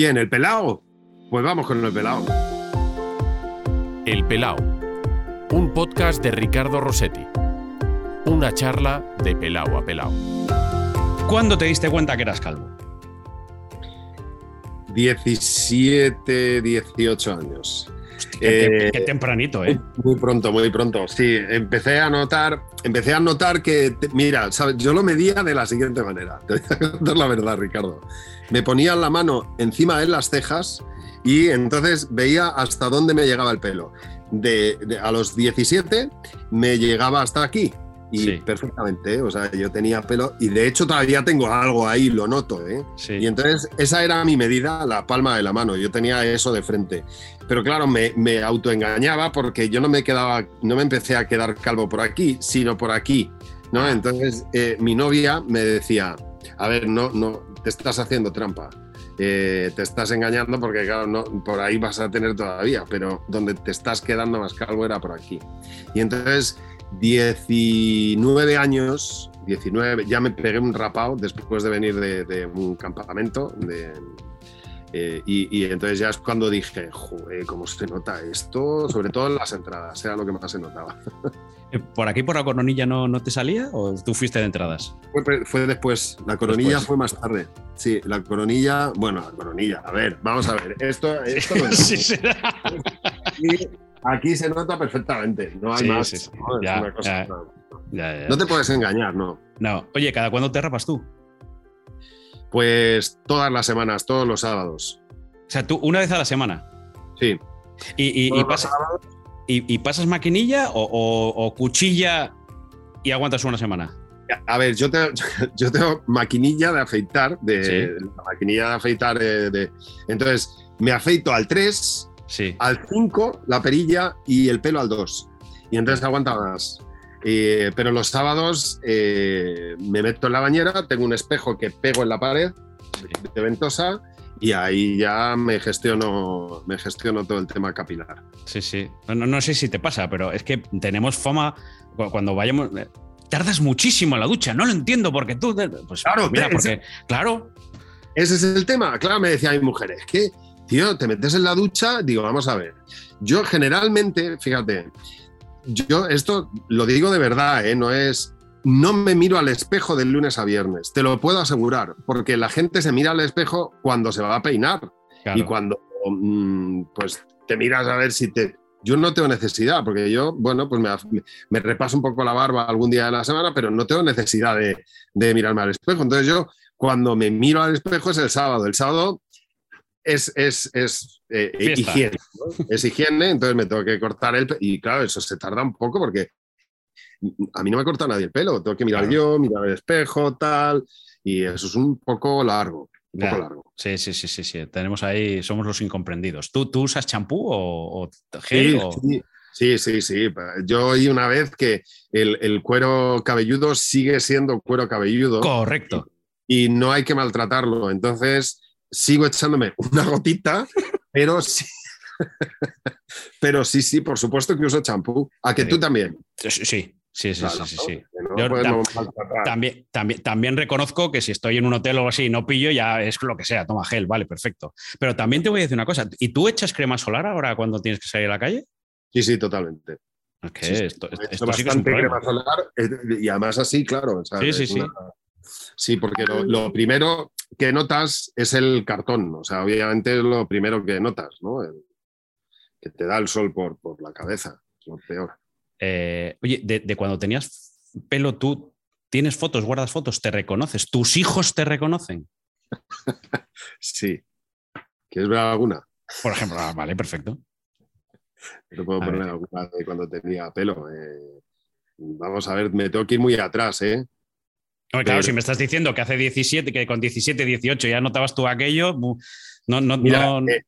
¿Quién? ¿El pelao? Pues vamos con el pelao. El Pelao, un podcast de Ricardo Rossetti. Una charla de pelao a pelao. ¿Cuándo te diste cuenta que eras calvo? 17, 18 años. Qué, Eh, qué tempranito, ¿eh? Muy pronto, muy pronto. Sí, empecé a notar, empecé a notar que, mira, ¿sabes? yo lo medía de la siguiente manera. Te voy a contar la verdad, Ricardo. Me ponía la mano encima de las cejas y entonces veía hasta dónde me llegaba el pelo. De, de- a los 17 me llegaba hasta aquí. Y Sí. perfectamente, ¿eh? o sea, yo tenía pelo y de hecho todavía tengo algo ahí, lo noto, ¿eh? Sí. Y entonces esa era mi medida, la palma de la mano. Yo tenía eso de frente. Pero claro, me, me autoengañaba porque yo no me quedaba, no me empecé a quedar calvo por aquí, sino por aquí. ¿no? Entonces eh, mi novia me decía, a ver, no, no, te estás haciendo trampa. Eh, te estás engañando porque claro, no, por ahí vas a tener todavía, pero donde te estás quedando más calvo era por aquí. Y entonces 19 años, 19, ya me pegué un rapado después de venir de, de un campamento. De, eh, y, y entonces ya es cuando dije, joder, ¿cómo se nota esto? Sobre todo en las entradas, era lo que más se notaba. Eh, ¿Por aquí, por la coronilla, no, no te salía o tú fuiste de entradas? Fue, fue después, la coronilla Después. fue más tarde. Sí, la coronilla, bueno, la coronilla, a ver, vamos a ver, esto, esto no es- Sí, sí. aquí, aquí se nota perfectamente, no hay Sí, más. sí. ¿no? Es Ya, una cosa- ya. Ya, ya. No te puedes engañar, no. No. Oye, ¿cada cuándo te rapas tú? Pues todas las semanas, todos los sábados. O sea, tú una vez a la semana. Sí. ¿Y, y- y Todos los pasa- sábados. y- y pasas maquinilla o, o- o cuchilla y aguantas una semana? A ver, yo, te- yo tengo maquinilla de afeitar, de, Sí. la maquinilla de afeitar eh, de, entonces me afeito al 3, Sí. al 5 la perilla y el pelo al 2. Y entonces aguanta más. Eh, pero los sábados eh, me meto en la bañera, tengo un espejo que pego en la pared de ventosa y ahí ya me gestiono, me gestiono todo el tema capilar. Sí, sí. No, no- sé si te pasa, pero es que tenemos fama cu- cuando vayamos. eh, Tardas muchísimo en la ducha, no lo entiendo porque tú. Pues Claro, mira. Claro. Ese es el tema. Claro, me decía mi mujer, es que, tío, te metes en la ducha, digo, vamos a ver. Yo generalmente, fíjate, yo esto lo digo de verdad, ¿eh? no es... No me miro al espejo del lunes a viernes, te lo puedo asegurar, porque la gente se mira al espejo cuando se va a peinar claro. y cuando mm, pues te miras a ver si te... Yo no tengo necesidad, porque yo, bueno, pues me, me repaso un poco la barba algún día de la semana, pero no tengo necesidad de, de mirarme al espejo. Entonces yo, cuando me miro al espejo es el sábado. El sábado es, es, es eh, higiene, ¿no? es higiene, entonces me tengo que cortar el pelo. Y claro, eso se tarda un poco porque a mí no me corta nadie el pelo, tengo que mirar Claro. yo, mirar el espejo, tal, y eso es un poco largo, un Ya. poco largo. Sí, sí, sí, sí, sí. Tenemos ahí, somos los incomprendidos. ¿Tú, tú usas champú o, o gel? Sí, o- sí, sí, sí, sí. Yo oí una vez que el, el cuero cabelludo sigue siendo cuero cabelludo Correcto. y no hay que maltratarlo. Entonces sigo echándome una gotita, pero sí. pero sí, sí, por supuesto que uso champú. A que Sí. tú también. Sí, sí, sí, sí, sí, Claro, sí, ¿no? sí. Que no Yo podemos maltratar. También, también, también reconozco que si estoy en un hotel o así y no pillo, ya es lo que sea, toma gel, vale, perfecto. Pero también te voy a decir una cosa, ¿y tú echas crema solar ahora cuando tienes que salir a la calle? Sí, sí, totalmente. Sí, sí. esto, He hecho esto sí que es un bastante crema solar eh, y además así, claro. Sí, sí, sí. una- Sí, porque lo, lo primero que notas es el cartón. O sea, obviamente es lo primero que notas, ¿no? El- que te da el sol por, por la cabeza. Es lo peor. Eh, oye, de, de cuando tenías pelo, tú tienes fotos, guardas fotos, te reconoces, tus hijos te reconocen. Sí. ¿Quieres ver alguna? Por ejemplo, ah, vale, perfecto. Te puedo A poner ver. alguna de cuando tenía pelo. eh. Vamos a ver, me tengo que ir muy atrás, ¿eh? Claro, Pero- si me estás diciendo que hace 17, que con 17, 18 ya notabas tú aquello, no, no, Mira, no- eh,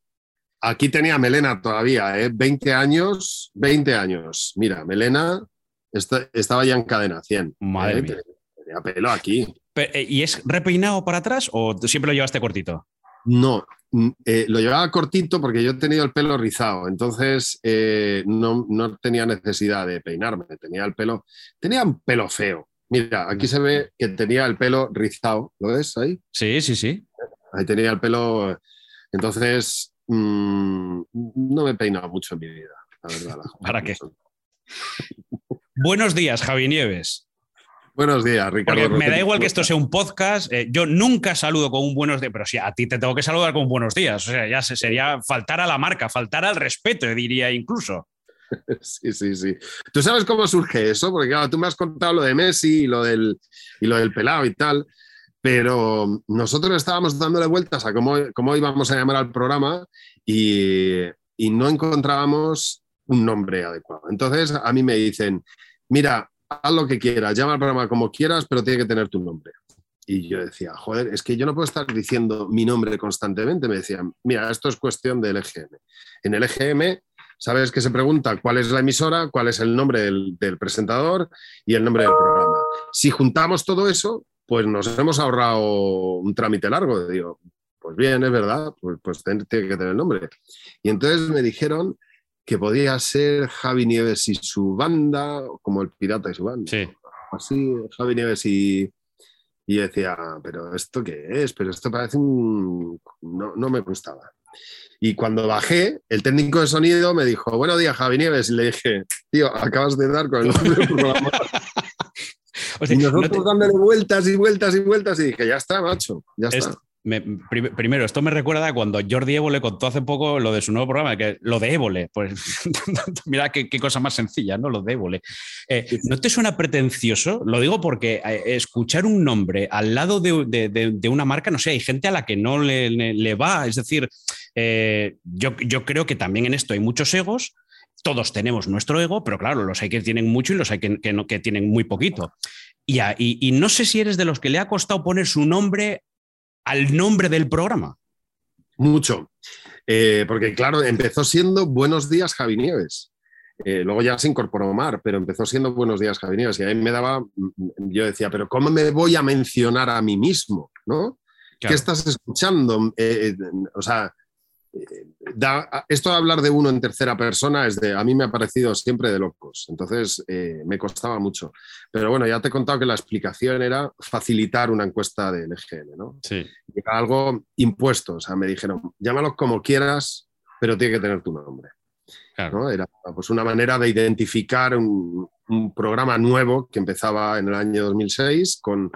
aquí tenía melena todavía, ¿eh? 20 años, 20 años. Mira, melena esta- estaba ya en cadena, 100. Madre ¿eh? mía. Tenía pelo aquí. Eh, ¿Y es repeinado para atrás o siempre lo llevaste cortito? No, mm, eh, lo llevaba cortito porque yo he tenido el pelo rizado, entonces eh, no, no tenía necesidad de peinarme, tenía el pelo, tenía un pelo feo. Mira, aquí se ve que tenía el pelo rizado, ¿lo ves ahí? Sí, sí, sí. Ahí tenía el pelo Entonces, mm, no me he peinado mucho en mi vida, la verdad. la- ¿Para qué? Buenos días, Javi Nieves. Buenos días, Ricardo. Porque me da igual que esto sea un podcast. eh, yo nunca saludo con un buenos días, pero si a ti te tengo que saludar con buenos días. O sea, ya se- sería faltar a la marca, faltar al respeto, diría incluso. Sí, sí, sí. ¿Tú sabes cómo surge eso? Porque claro, tú me has contado lo de Messi y lo del, y lo del pelado y tal, pero nosotros estábamos dándole vueltas a cómo, cómo íbamos a llamar al programa y, y no encontrábamos un nombre adecuado. Entonces a mí me dicen, mira, haz lo que quieras, llama al programa como quieras, pero tiene que tener tu nombre. Y yo decía, joder, es que yo no puedo estar diciendo mi nombre constantemente. Me decían, mira, esto es cuestión del EGM. En el EGM sabes que se pregunta cuál es la emisora, cuál es el nombre del, del presentador y el nombre del programa. Si juntamos todo eso, pues nos hemos ahorrado un trámite largo. Digo, pues bien, es verdad, pues, pues tiene que tener el nombre. Y entonces me dijeron que podía ser Javi Nieves y su banda, como el pirata y su banda. Sí. Así, Javi Nieves y... Y decía, pero ¿esto qué es? Pero esto parece un... No, no me gustaba. Y cuando bajé, el técnico de sonido me dijo, buenos días, Javi Nieves. Y le dije, tío, acabas de dar con el nombre del programa. O sea, Y no nosotros te- dándole vueltas y vueltas y vueltas. Y dije, ya está, macho, ya está. Es- me- prim- primero, esto me recuerda a cuando Jordi Évole contó hace poco lo de su nuevo programa, que lo de Évole, pues mira qué, qué cosa más sencilla, ¿no? Lo de Évole. Eh, ¿No te suena pretencioso? Lo digo porque eh, escuchar un nombre al lado de, de- de- de una marca, no sé, hay gente a la que no le, le- le va, es decir, eh, yo, yo creo que también en esto hay muchos egos. Todos tenemos nuestro ego, pero claro, los hay que tienen mucho y los hay que, que no, que tienen muy poquito. Y, a- y- y no sé si eres de los que le ha costado poner su nombre al nombre del programa. Mucho. Eh, porque, claro, empezó siendo Buenos días, Javi Nieves. Eh, luego ya se incorporó Omar, pero empezó siendo Buenos días, Javi Nieves. Y ahí me daba, yo decía, pero ¿cómo me voy a mencionar a mí mismo? ¿No? ¿Qué estás escuchando? Eh, o sea, da- esto de hablar de uno en tercera persona es de, a mí me ha parecido siempre de locos. Entonces eh, me costaba mucho. Pero bueno, ya te he contado que la explicación era facilitar una encuesta del EGM, ¿no? Sí. era algo impuesto. O sea, me dijeron, llámalo como quieras, pero tiene que tener tu nombre. Claro. ¿no? Era pues, una manera de identificar un, un programa nuevo que empezaba en el año 2006 con,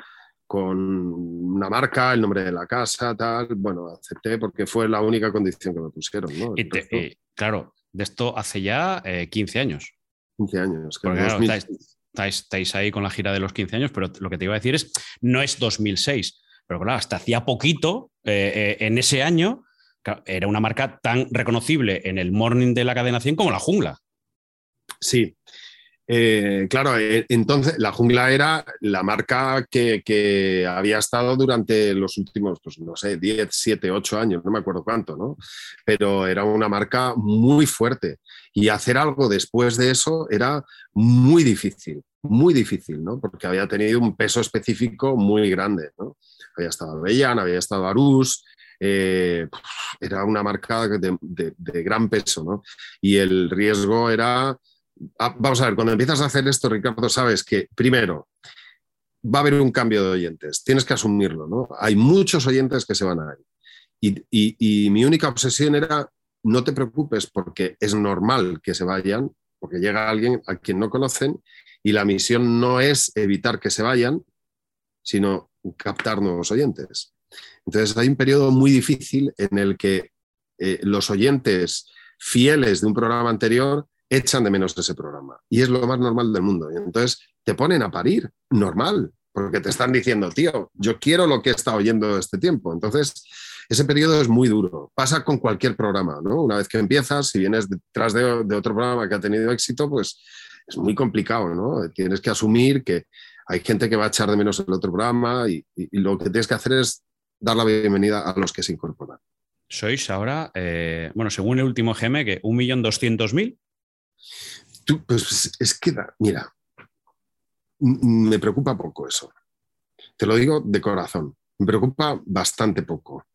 con una marca, el nombre de la casa, tal. Bueno, acepté porque fue la única condición que me pusieron. ¿no? El Y te- resto, y, claro, de esto hace ya eh, 15 años. 15 años. que Porque, claro, 2006. Estáis, estáis ahí con la gira de los 15 años, pero lo que te iba a decir es, no es 2006, pero claro, hasta hacía poquito, eh, eh, en ese año, era una marca tan reconocible en el morning de la cadena 100 como la jungla. Sí. Eh, claro, eh, entonces la jungla era la marca que, que había estado durante los últimos, pues no sé, 10, 7, 8 años, no me acuerdo cuánto, ¿no? Pero era una marca muy fuerte y hacer algo después de eso era muy difícil, muy difícil, ¿no? Porque había tenido un peso específico muy grande, ¿no? Había estado Avellán, había estado Arús, eh, era una marca de, de- de gran peso, ¿no? Y el riesgo era vamos a ver, cuando empiezas a hacer esto, Ricardo, sabes que primero va a haber un cambio de oyentes, tienes que asumirlo, ¿no? Hay muchos oyentes que se van a ir. Y mi única obsesión era, no te preocupes porque es normal que se vayan, porque llega alguien a quien no conocen y la misión no es evitar que se vayan, sino captar nuevos oyentes. Entonces hay un periodo muy difícil en el que eh, los oyentes fieles de un programa anterior echan de menos ese programa. Y es lo más normal del mundo. Y entonces te ponen a parir, normal, porque te están diciendo, tío, yo quiero lo que he estado oyendo este tiempo. Entonces, ese periodo es muy duro. Pasa con cualquier programa, ¿no? Una vez que empiezas, si vienes detrás de, otro programa que ha tenido éxito, pues es muy complicado, ¿no? Tienes que asumir que hay gente que va a echar de menos el otro programa y, lo que tienes que hacer es dar la bienvenida a los que se incorporan. Sois ahora, eh, bueno, según el último GM, que 1.200.000. Tú, pues es que, mira, me preocupa poco eso. Te lo digo de corazón. Me preocupa bastante poco.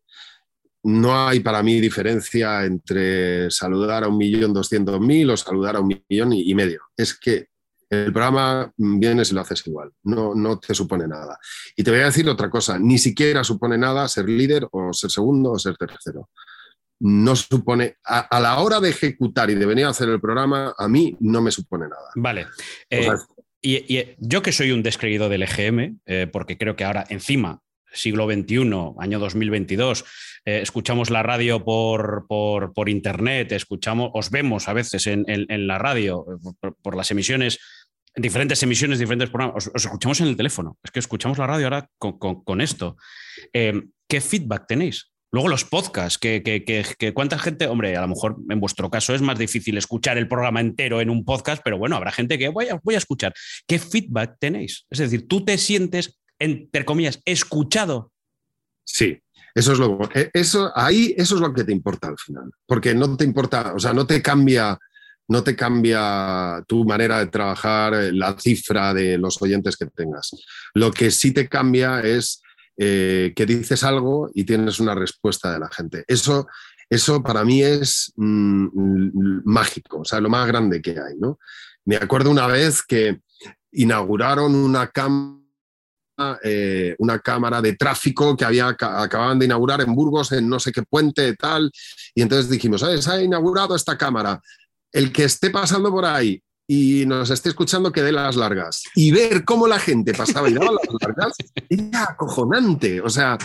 No hay para mí diferencia entre saludar a un millón doscientos mil o saludar a un millón y medio. Es que el programa vienes y lo haces igual. No, no te supone nada. Y te voy a decir otra cosa. Ni siquiera supone nada ser líder o ser segundo o ser tercero. No supone, a, la hora de ejecutar y de venir a hacer el programa, a mí no me supone nada. Vale. Eh, y, yo que soy un descreído del EGM, eh, porque creo que ahora encima, siglo XXI, año 2022, eh, escuchamos la radio por, por, internet, escuchamos, os vemos a veces en, la radio, por, las emisiones diferentes emisiones, diferentes programas. Os, escuchamos en el teléfono. Es que escuchamos la radio ahora con, esto. ¿Qué feedback tenéis? Luego los podcasts, que, que, cuánta gente, hombre, a lo mejor en vuestro caso es más difícil escuchar el programa entero en un podcast, pero bueno, habrá gente que voy a, voy a escuchar. ¿Qué feedback tenéis? Es decir, tú te sientes, entre comillas, escuchado. Sí, eso es lo eh, eso ahí eso es lo que te importa al final, porque no te importa, o sea, no te cambia no te cambia tu manera de trabajar, eh, la cifra de los oyentes que tengas. Lo que sí te cambia es eh, que dices algo y tienes una respuesta de la gente. Eso, eso para mí es mm, mágico, o sea, lo más grande que hay. ¿no? Me acuerdo una vez que inauguraron una cámara eh, una cámara de tráfico que había, acababan de inaugurar en Burgos, en no sé qué puente, tal. Y entonces dijimos, Se ha inaugurado esta cámara. El que esté pasando por ahí y nos esté escuchando que dé las largas. Y ver cómo la gente pasaba y daba las largas era acojonante. O sea,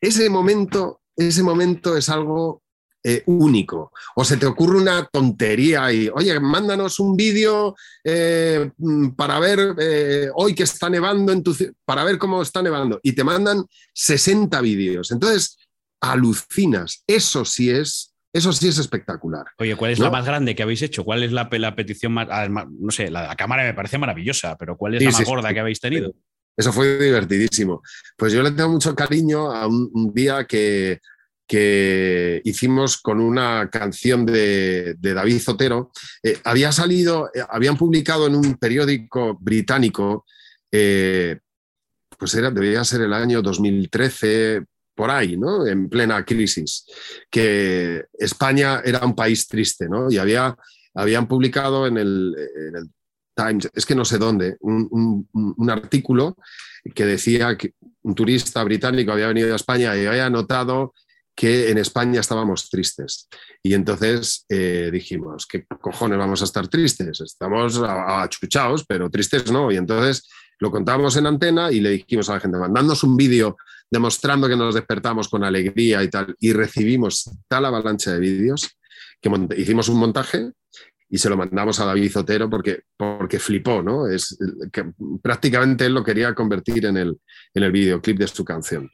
ese momento, ese momento es algo eh, único. O se te ocurre una tontería y, oye, mándanos un vídeo eh, para ver eh, hoy que está nevando en tu para ver cómo está nevando. Y te mandan 60 vídeos. Entonces, alucinas. Eso sí es eso sí es espectacular. Oye, ¿cuál es la más grande que habéis hecho? ¿Cuál es la, petición más, No sé, la, cámara me parece maravillosa, pero ¿cuál es la más gorda que habéis tenido? Eso fue divertidísimo. Pues yo le tengo mucho cariño a un, día que, que, hicimos con una canción de, David Zotero. Eh, había salido, eh, habían publicado en un periódico británico, eh, pues era, debía ser el año 2013, por ahí, ¿no? En plena crisis, que España era un país triste, ¿no? Y había, habían publicado en el, Times, es que no sé dónde, un, artículo que decía que un turista británico había venido a España y había notado que en España estábamos tristes. Y entonces eh, dijimos, ¿qué cojones vamos a estar tristes? Estamos achuchados, pero tristes no. Y entonces lo contamos en antena y le dijimos a la gente, mandándonos un vídeo demostrando que nos despertamos con alegría y tal, y recibimos tal avalancha de vídeos que hicimos un montaje y se lo mandamos a David Zotero porque, porque flipó, ¿no? Es, que prácticamente él lo quería convertir en el, en el videoclip de su canción.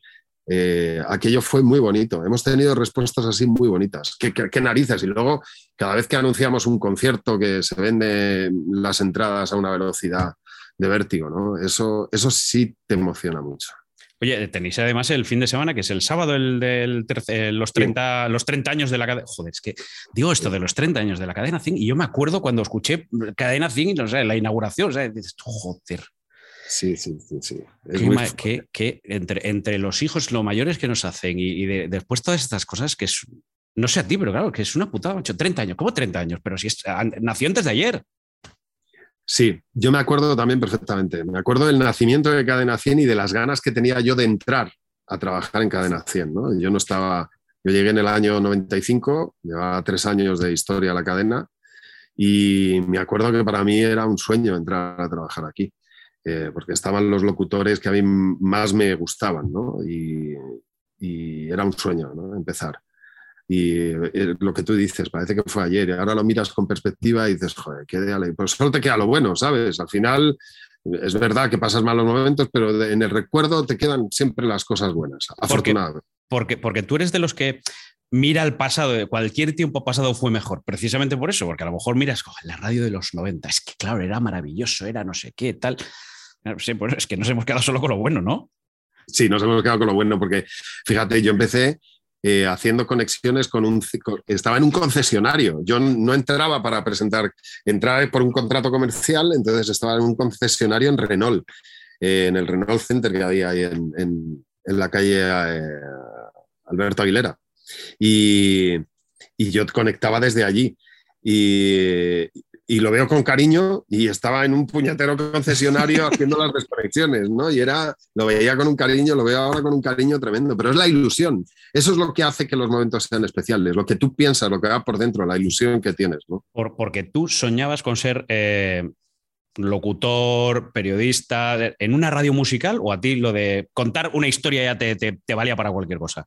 Eh, aquello fue muy bonito. Hemos tenido respuestas así muy bonitas. ¿Qué, narices? Y luego, cada vez que anunciamos un concierto que se vende las entradas a una velocidad de vértigo, ¿no? Eso, eso sí te emociona mucho. Oye, tenéis además el fin de semana, que es el sábado, el del eh, los, 30, los 30 años de la cadena. Joder, es que digo esto de los 30 años de la cadena Zing y yo me acuerdo cuando escuché cadena Zing, no sé, la inauguración, o sea, dices, joder. Sí, sí, sí. que, entre, entre los hijos, lo mayores que nos hacen y, después todas estas cosas que es, no sé a ti, pero claro, que es una putada, 30 años, ¿cómo 30 años? Pero si es, nació antes de ayer. Sí, yo me acuerdo también perfectamente. Me acuerdo del nacimiento de Cadena 100 y de las ganas que tenía yo de entrar a trabajar en Cadena 100. ¿no? Yo no estaba, yo llegué en el año 95, llevaba tres años de historia a la cadena y me acuerdo que para mí era un sueño entrar a trabajar aquí, eh, porque estaban los locutores que a mí más me gustaban ¿no? y, y era un sueño ¿no? empezar. Y eh, lo que tú dices, parece que fue ayer, y ahora lo miras con perspectiva y dices, joder, qué de Pues solo te queda lo bueno, ¿sabes? Al final es verdad que pasas malos momentos, pero en el recuerdo te quedan siempre las cosas buenas, afortunadamente. Porque, porque, tú eres de los que mira el pasado, cualquier tiempo pasado fue mejor, precisamente por eso, porque a lo mejor miras, la radio de los 90, es que claro, era maravilloso, era no sé qué, tal. Sí, pues es que nos hemos quedado solo con lo bueno, ¿no? Sí, nos hemos quedado con lo bueno, porque fíjate, yo empecé eh, haciendo conexiones con un... Estaba en un concesionario. Yo no entraba para presentar, entraba por un contrato comercial, entonces estaba en un concesionario en Renault, eh, en el Renault Center que había ahí en, la calle eh, Alberto Aguilera. Y, y, yo conectaba desde allí. Y y lo veo con cariño y estaba en un puñetero concesionario haciendo las desconexiones, ¿no? Y era, lo veía con un cariño, lo veo ahora con un cariño tremendo, pero es la ilusión. Eso es lo que hace que los momentos sean especiales, lo que tú piensas, lo que va por dentro, la ilusión que tienes, ¿no? Por, porque tú soñabas con ser eh, locutor, periodista, en una radio musical o a ti lo de contar una historia ya te, te, valía para cualquier cosa?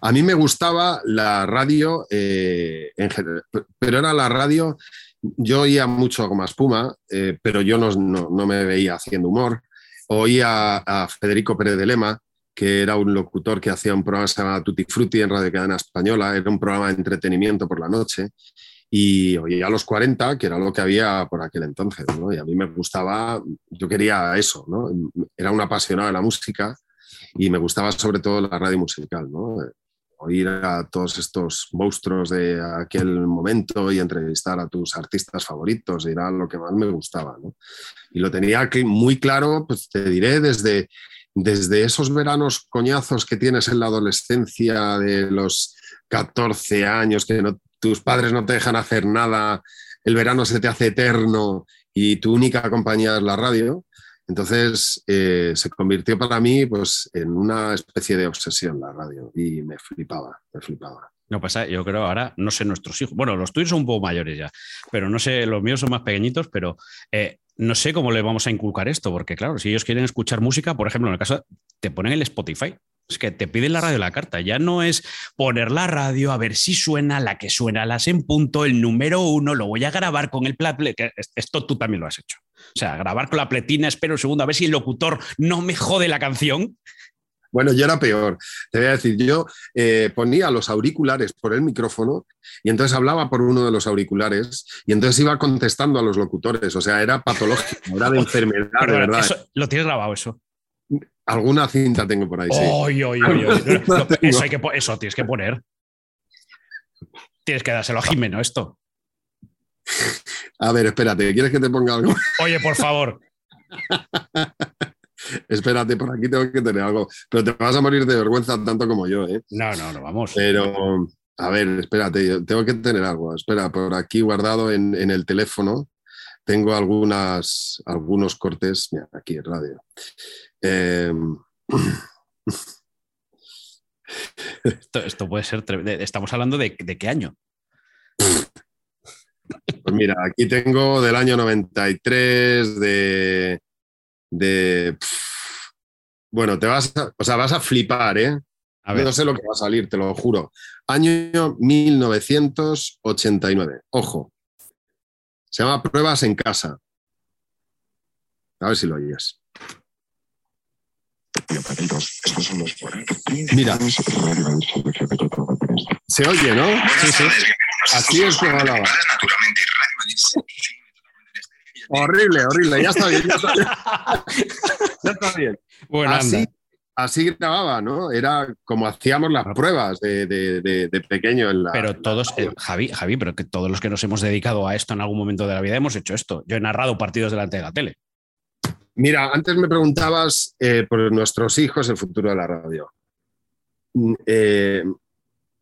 A mí me gustaba la radio eh, en general, pero era la radio yo oía mucho Goma Espuma, eh, pero yo no, no, me veía haciendo humor. Oía a Federico Pérez de Lema, que era un locutor que hacía un programa que se llamaba Tutti Frutti en Radio Cadena Española, era un programa de entretenimiento por la noche, y oía a los 40, que era lo que había por aquel entonces, ¿no? y a mí me gustaba, yo quería eso, ¿no? era un apasionado de la música y me gustaba sobre todo la radio musical, ¿no? Oír a todos estos monstruos de aquel momento y entrevistar a tus artistas favoritos, era lo que más me gustaba. Y lo tenía muy claro, pues te diré, desde, desde esos veranos coñazos que tienes en la adolescencia de los 14 años, que tus padres no te dejan hacer nada, el verano se te hace eterno y tu única compañía es la radio, entonces eh, se convirtió para mí pues, en una especie de obsesión la radio y me flipaba, me flipaba. No pasa, yo creo ahora, no sé nuestros hijos, bueno, los tuyos son un poco mayores ya, pero no sé, los míos son más pequeñitos, pero eh, no sé cómo le vamos a inculcar esto, porque claro, si ellos quieren escuchar música, por ejemplo, en el caso, te ponen el Spotify, es que te piden la radio la carta. Ya no es poner la radio a ver si suena la que suena las en punto, el número uno, lo voy a grabar con el. Que esto tú también lo has hecho. O sea, grabar con la pletina, espero un segundo a ver si el locutor no me jode la canción. Bueno, yo era peor. Te voy a decir, yo eh, ponía los auriculares por el micrófono y entonces hablaba por uno de los auriculares y entonces iba contestando a los locutores. O sea, era patológico, era de enfermedad, de verdad. lo tienes grabado eso. Alguna cinta tengo por ahí. Sí. eso, hay que, eso tienes que poner. Tienes que dárselo a Jimeno esto. A ver, espérate, ¿quieres que te ponga algo? Oye, por favor. espérate, por aquí tengo que tener algo. Pero te vas a morir de vergüenza tanto como yo, ¿eh? No, no, no, vamos. Pero, a ver, espérate, tengo que tener algo. Espera, por aquí guardado en, en el teléfono tengo algunas, algunos cortes. Mira, aquí en radio. Em, esto, puede ser. Estamos hablando de, qué año. Mira, aquí tengo del año 93, de. de bueno, te vas a, o sea, vas a flipar, ¿eh? No sé lo que va a salir, te lo juro. Año 1989. Ojo. Se llama Pruebas en casa. A ver si lo oyes. Mira. Se oye, ¿no? Sí, sí. Así es como hablaba. Horrible, horrible. Ya está bien. Ya está bien. ya está bien. así, así, grababa, ¿no? Era como hacíamos las pruebas de, de, pequeño en la. Pero todos, eh, Javi, Javi, pero que todos los que nos hemos dedicado a esto en algún momento de la vida hemos hecho esto. Yo he narrado partidos delante de la tele. Mira, antes me preguntabas eh, por nuestros hijos el futuro de la radio. Mm, eh,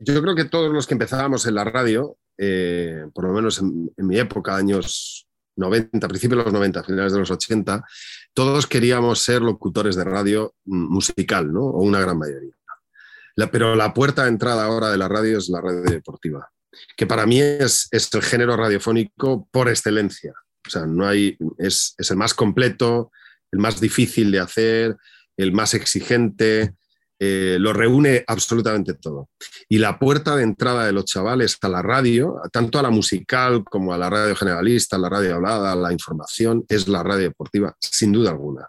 yo creo que todos los que empezábamos en la radio, eh, por lo menos en, mi época, años 90, principios de los 90, finales de los 80, todos queríamos ser locutores de radio mm, musical, ¿no? O una gran mayoría. pero la puerta de entrada ahora de la radio es la radio deportiva, que para mí es, el género radiofónico por excelencia. O sea, no hay, es el más completo, el más difícil de hacer, el más exigente, eh, lo reúne absolutamente todo. Y la puerta de entrada de los chavales a la radio, tanto a la musical como a la radio generalista, a la radio hablada, a la información, es la radio deportiva, sin duda alguna.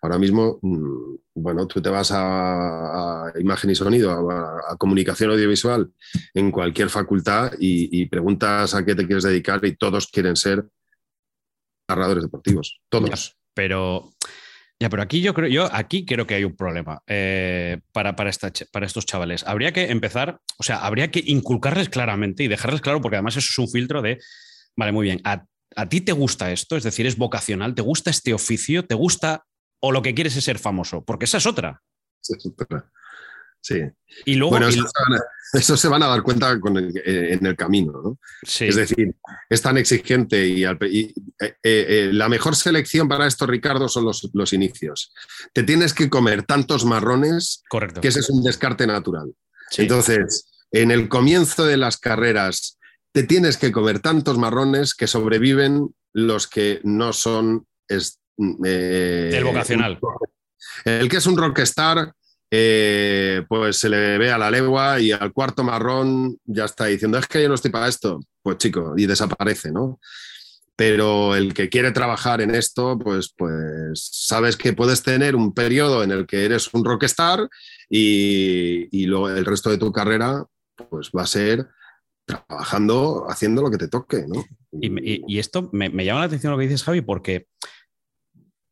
Ahora mismo, mm, bueno, tú te vas a, imagen y sonido, a, comunicación audiovisual en cualquier facultad y, y preguntas a qué te quieres dedicar y todos quieren ser narradores deportivos, todos. Pero, ya, pero aquí yo creo, yo aquí creo que hay un problema eh, para, para, para estos chavales. Habría que empezar, o sea, habría que inculcarles claramente y dejarles claro, porque además eso es un filtro de, vale, muy bien, a, ti te gusta esto, es decir, es vocacional, te gusta este oficio, te gusta o lo que quieres es ser famoso, porque esa es otra. Esa es otra. Sí. Y luego. Bueno, y- eso, se van a, eso se van a dar cuenta con el- eh, en el camino, ¿no? sí. Es decir, es tan exigente y, eh, eh, la mejor selección para esto, Ricardo, son los, los inicios. Te tienes que comer tantos marrones correcto. que ese es un descarte natural. Sí. Entonces, en el comienzo de las carreras, te tienes que comer tantos marrones que sobreviven los que no son... es- eh, El vocacional. El que es un rockstar, eh, pues se le ve a la legua y al cuarto marrón ya está diciendo, es que yo no estoy para esto. Pues chico, y desaparece, ¿no? Pero el que quiere trabajar en esto, pues, pues sabes que puedes tener un periodo en el que eres un rockstar y, y luego el resto de tu carrera, pues va a ser trabajando, haciendo lo que te toque, ¿no? Y, y- y esto me, me llama la atención lo que dices, Javi, porque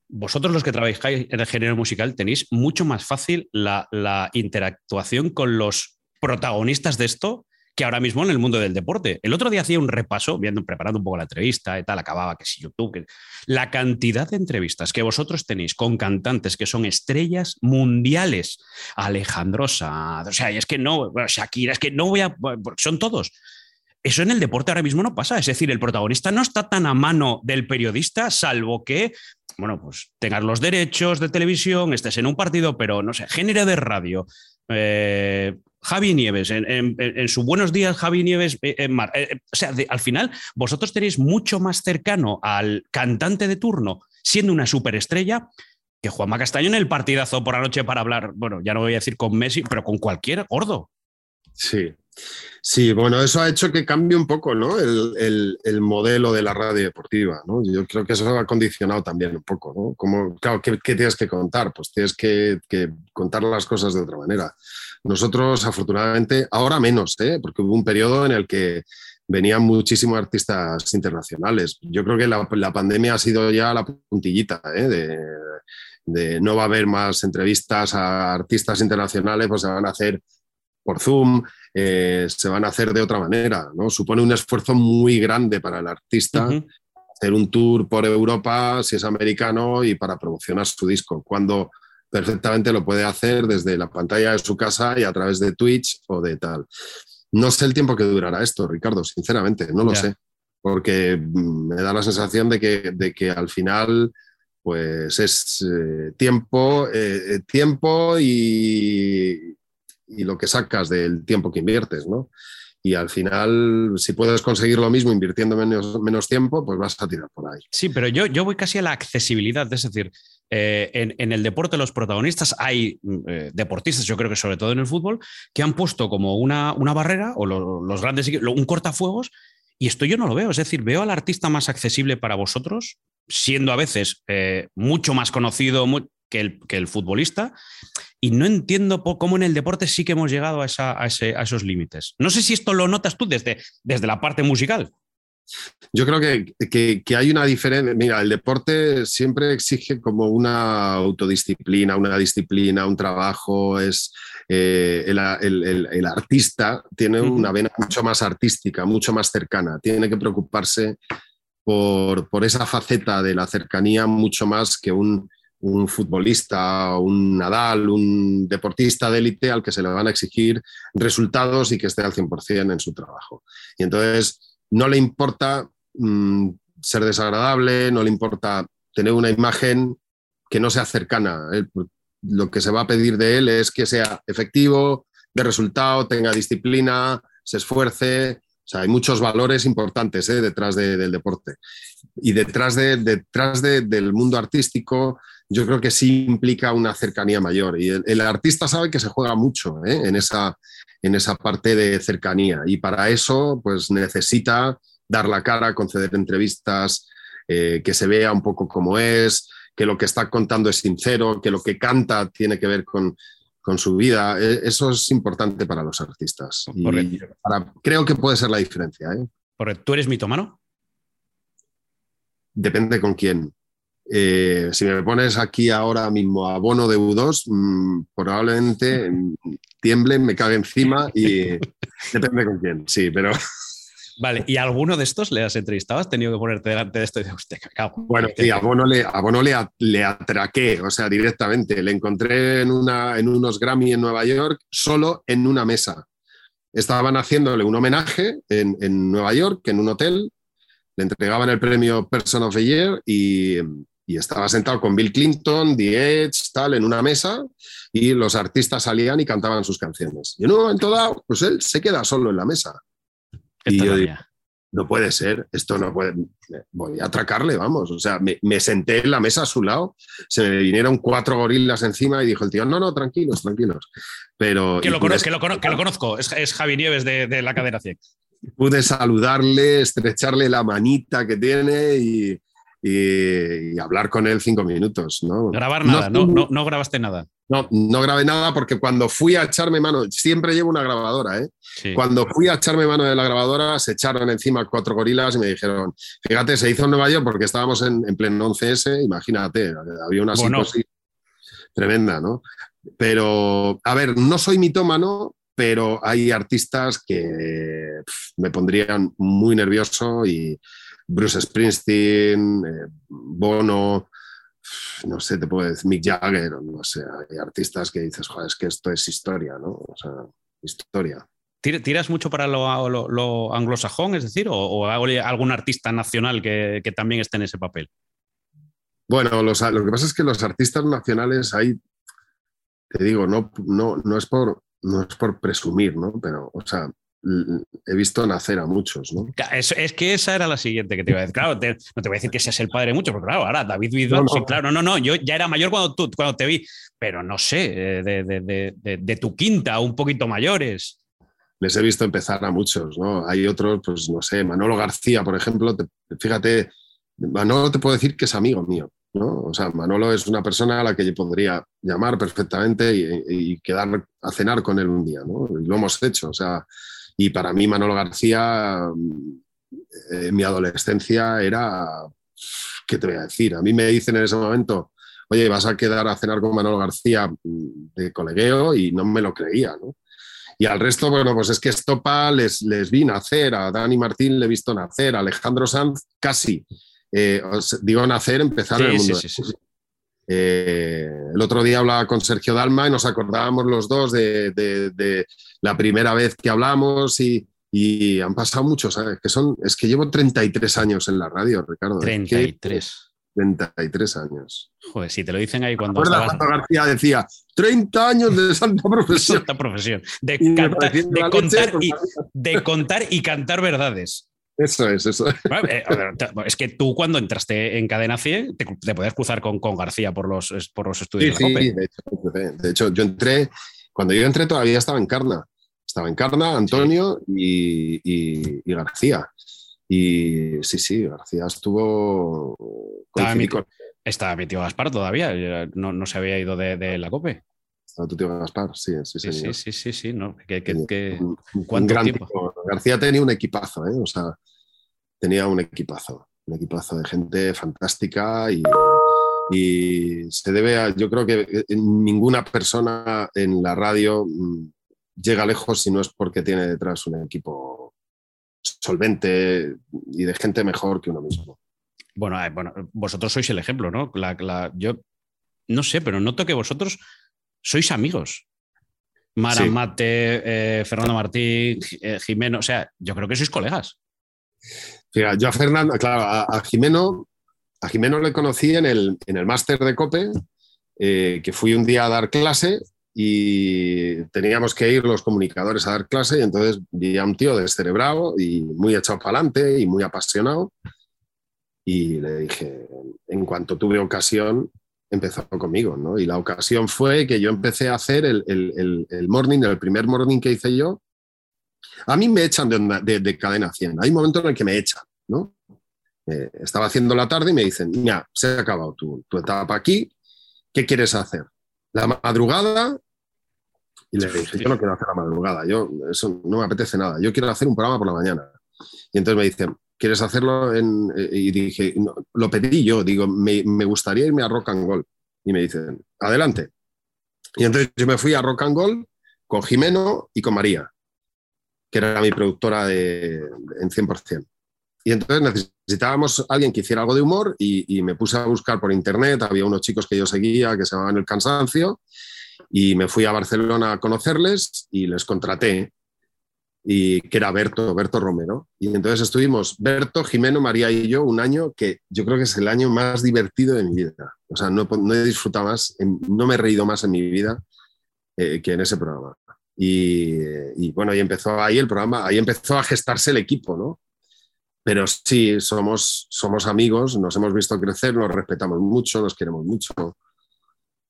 vosotros los que trabajáis en el género musical tenéis mucho más fácil la, la interactuación con los protagonistas de esto que ahora mismo en el mundo del deporte. El otro día hacía un repaso, viendo, preparando un poco la entrevista y tal, acababa que si YouTube, que- la cantidad de entrevistas que vosotros tenéis con cantantes que son estrellas mundiales, Alejandro Sanz, o sea, y es que no, Shakira, es que no voy a, son todos. Eso en el deporte ahora mismo no pasa. Es decir, el protagonista no está tan a mano del periodista, salvo que, bueno, pues tengas los derechos de televisión, estés en un partido, pero no sé, género de radio. eh, Javi Nieves, en, su Buenos Días, Javi Nieves, eh, Mar. eh, o sea, de- al final, vosotros tenéis mucho más cercano al cantante de turno, siendo una superestrella, que Juanma Castaño en el partidazo por la noche para hablar, bueno, ya no voy a decir con Messi, pero con cualquier gordo. Sí, sí, bueno, eso ha hecho que cambie un poco ¿no? el, el- el modelo de la radio deportiva. ¿no? Yo creo que eso ha condicionado también un poco. ¿no? Como, claro, ¿qué, tienes que contar? Pues tienes que, contar las cosas de otra manera. Nosotros, afortunadamente, ahora menos, ¿eh? porque hubo un periodo en el que venían muchísimos artistas internacionales. Yo creo que la, la pandemia ha sido ya la puntillita ¿eh? de, de no va a haber más entrevistas a artistas internacionales, pues se van a hacer por Zoom, eh, se van a hacer de otra manera. ¿no? Supone un esfuerzo muy grande para el artista hacer un tour por Europa, si es americano, y para promocionar su disco, cuando perfectamente lo puede hacer desde la pantalla de su casa y a través de Twitch o de tal. No sé el tiempo que durará esto, Ricardo, sinceramente, no lo sé, porque mm, me da la sensación de que, de que al final pues es eh, tiempo, eh, tiempo y, y lo que sacas del tiempo que inviertes, ¿no? Y al final, si puedes conseguir lo mismo invirtiendo menos, menos tiempo, pues vas a tirar por ahí. Sí, pero yo, yo voy casi a la accesibilidad, es decir, eh, en, en el deporte los protagonistas hay mm, eh, deportistas, yo creo que sobre todo en el fútbol, que han puesto como una, una barrera o lo- los grandes, un cortafuegos, y esto yo no lo veo, es decir, veo al artista más accesible para vosotros, siendo a veces eh, mucho más conocido mu- que, el, que el futbolista, y no entiendo cómo en el deporte sí que hemos llegado a, esa- a ese- a esos límites. No sé si esto lo notas tú desde, desde la parte musical. Yo creo que, que- que hay una diferencia. Mira, el deporte siempre exige como una autodisciplina, una disciplina, un trabajo. Es eh, el, el- el- el artista tiene una vena mucho más artística, mucho más cercana. Tiene que preocuparse por, por esa faceta de la cercanía mucho más que un, un futbolista, un Nadal, un deportista de élite al que se le van a exigir resultados y que esté al 100% en su trabajo. Y entonces no le importa mm, ser desagradable, no le importa tener una imagen que no sea cercana. Lo que se va a pedir de él es que sea efectivo, de resultado, tenga disciplina, se esfuerce. O sea, hay muchos valores importantes ¿eh? detrás de- del deporte. Y detrás, de, detrás de- del mundo artístico, yo creo que sí implica una cercanía mayor. Y el, el artista sabe que se juega mucho ¿eh? en, esa, en esa parte de cercanía. Y para eso, pues necesita dar la cara, conceder entrevistas, eh, que se vea un poco como es, que lo que está contando es sincero, que lo que canta tiene que ver con, con su vida. Eh, Eso es importante para los artistas. Y Correcto. para- creo que puede ser la diferencia. ¿eh? Tú eres mitomano. Depende con quién. Eh, si me pones aquí ahora mismo a Bono de U2, mm, probablemente tiemble, me cague encima y depende con quién, sí, pero, Vale, ¿y alguno de estos le has entrevistado? ¿Has tenido que ponerte delante de esto y de usted, cacao? Bueno, sí, a Bono le, a Bono le, le, atraqué, o sea, directamente. Le encontré en, una, en unos Grammy en Nueva York, solo en una mesa. Estaban haciéndole un homenaje en, en Nueva York, en un hotel. Le entregaban el premio Person of the Year y, y estaba sentado con Bill Clinton, The Edge, tal, en una mesa y los artistas salían y cantaban sus canciones. Y en un momento dado, pues él se queda solo en la mesa. Y yo digo, no puede ser, esto no puede, voy a atracarle, vamos. O sea, me, me, senté en la mesa a su lado, se me vinieron cuatro gorilas encima y dijo el tío, no, no, tranquilos, tranquilos. Pero, que, lo, conozco, que, lo, que lo conozco, es, es, Javi Nieves de, de la cadena 100. Pude saludarle, estrecharle la manita que tiene y, y, y, hablar con él cinco minutos. ¿no? Grabar nada, no, no, no, grabaste nada. No, no grabé nada porque cuando fui a echarme mano, siempre llevo una grabadora, ¿eh? Sí. Cuando fui a echarme mano de la grabadora, se echaron encima cuatro gorilas y me dijeron, fíjate, se hizo en Nueva York porque estábamos en, en pleno 11S, imagínate, había una Bueno. psicosis tremenda, ¿no? Pero, a ver, no soy mitómano, pero hay artistas que me pondrían muy nervioso y Bruce Springsteen, eh, Bono, no sé, te puedo decir, Mick Jagger, no sé, hay artistas que dices, joder, es que esto es historia, ¿no? O sea, historia. ¿Tiras mucho para lo, lo, lo anglosajón, es decir, o, o, algún artista nacional que, que, también esté en ese papel? Bueno, los, lo que pasa es que los artistas nacionales ahí, te digo, no, no, no, es, por, no es por presumir, ¿no? Pero, o sea, he visto nacer a muchos, ¿no? Es, es, que esa era la siguiente que te iba a decir. Claro, te, no te voy a decir que seas el padre de muchos, pero claro, ahora David Bisbal, no, no. sí, claro, no, no, yo ya era mayor cuando, tú, cuando te vi, pero no sé, de, de, de, de, tu quinta, un poquito mayores. Les he visto empezar a muchos, ¿no? Hay otros, pues no sé, Manolo García, por ejemplo, te, fíjate, Manolo te puedo decir que es amigo mío, ¿no? O sea, Manolo es una persona a la que yo podría llamar perfectamente y, y quedar a cenar con él un día, ¿no? Y lo hemos hecho, o sea, y para mí Manolo García, en mi adolescencia era, ¿qué te voy a decir? A mí me dicen en ese momento, oye, vas a quedar a cenar con Manolo García de colegueo y no me lo creía, ¿no? Y al resto, bueno, pues es que Estopa les, les vi nacer, a Dani Martín le he visto nacer, a Alejandro Sanz casi, eh, os digo nacer, empezar sí, en el mundo. Sí, sí, sí. Eh, el otro día hablaba con Sergio Dalma y nos acordábamos los dos de, de, de la primera vez que hablamos y, y, han pasado muchos, ¿sabes? Que son, es que llevo 33 años en la radio, Ricardo. 33. Es que, 33 años. Joder, si te lo dicen ahí cuando estabas... cuando García decía 30 años de santa profesión. santa profesión. De, canta, de, contar y, de contar y cantar verdades. Eso es, eso. Eh, es que tú cuando entraste en Cadena 100 te, te podías cruzar con, con, García por los, por los estudios. Sí, de, sí de, hecho, de, hecho, yo entré, cuando yo entré todavía estaba en Carna. Estaba en Carna, Antonio sí. y, y, y, García. Y sí, sí, García estuvo... Estaba mi, estaba mi tío Gaspar todavía, no, no se había ido de, de la COPE. Estaba tu tío Gaspar, sí, sí, sí. Sí, sí, sí, sí, no. Que, que, que, un, un gran tiempo? Tipo. García tenía un equipazo, ¿eh? O sea, tenía un equipazo, un equipazo de gente fantástica y, y se debe a, yo creo que ninguna persona en la radio mm, llega lejos si no es porque tiene detrás un equipo solvente y de gente mejor que uno mismo. Bueno, eh, bueno vosotros sois el ejemplo, ¿no? La, la, yo no sé, pero noto que vosotros sois amigos. Mara sí. Mate, eh, Fernando Martín, eh, Jimeno, o sea, yo creo que sois colegas. Fíjate, yo a Fernando, claro, a, a, Jimeno, a Jimeno le conocí en el, en el máster de COPE, eh, que fui un día a dar clase y teníamos que ir los comunicadores a dar clase y entonces vi a un tío descerebrado y muy echado para adelante y muy apasionado y le dije, en cuanto tuve ocasión, empezó conmigo, ¿no? Y la ocasión fue que yo empecé a hacer el, el, el, morning, el primer morning que hice yo. A mí me echan de, de, de cadena 100. Hay un momento en el que me echan, ¿no? Eh, estaba haciendo la tarde y me dicen, mira, se ha acabado tu, tu etapa aquí, ¿qué quieres hacer? La madrugada. Y le dije, yo no quiero hacer la madrugada, yo, eso no me apetece nada, yo quiero hacer un programa por la mañana. Y entonces me dicen, ¿quieres hacerlo? En, eh, y dije, lo pedí yo, digo, me, gustaría irme a Rock and Roll. Y me dicen, adelante. Y entonces yo me fui a Rock and Roll con Jimeno y con María. que era mi productora de, en 100%. Y entonces necesitábamos alguien que hiciera algo de humor y, y, me puse a buscar por internet. Había unos chicos que yo seguía que se llamaban El Cansancio y me fui a Barcelona a conocerles y les contraté y que era Berto, Berto Romero. Y entonces estuvimos Berto, Jimeno, María y yo un año que yo creo que es el año más divertido de mi vida. O sea, no, no he disfrutado más, no me he reído más en mi vida eh, que en ese programa. Y, y, bueno, ahí empezó ahí el programa, ahí empezó a gestarse el equipo, ¿no? Pero sí, somos, somos amigos, nos hemos visto crecer, nos respetamos mucho, nos queremos mucho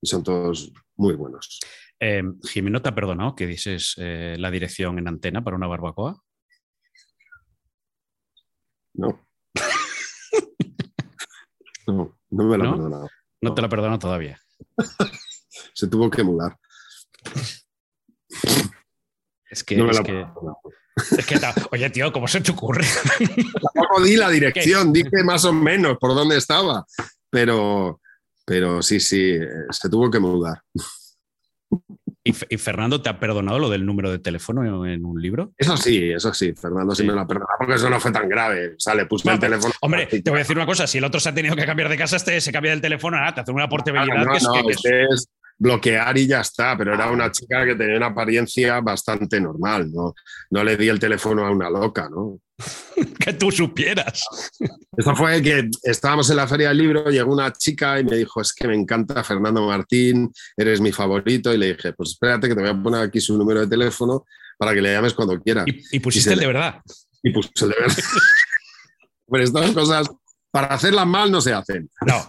y son todos muy buenos. Eh, Jimeno te ha perdonado que dices eh, la dirección en antena para una barbacoa. No. no, no me la ¿No? ha perdonado. No te la perdono todavía. Se tuvo que mudar. Es que, No es que, es que oye, tío, ¿cómo se te ocurre? Tampoco di la dirección, dije más o menos por dónde estaba, pero, pero sí, sí, eh, se tuvo que mudar. ¿Y, Fe- y Fernando te ha perdonado lo del número de teléfono en un libro? Eso sí, eso sí, Fernando sí, Sí. me lo ha perdonado porque eso no fue tan grave. O sea, le puse el teléfono. Hombre, te voy a decir una cosa, si el otro se ha tenido que cambiar de casa, este se cambia del teléfono, nada, te hace una portabilidad Ah, no, que no, que- que es- este es bloquear y ya está, pero era una chica que tenía una apariencia bastante normal, ¿no? No le di el teléfono a una loca, ¿no? que tú supieras. Esto fue que estábamos en la feria del libro, llegó una chica y me dijo, es que me encanta Fernando Martín, eres mi favorito, y le dije, pues espérate que te voy a poner aquí su número de teléfono para que le llames cuando quieras. Y, y pusiste Y el de verdad. Y puse el de verdad. Pero estas cosas, para hacerlas mal, no se hacen. No,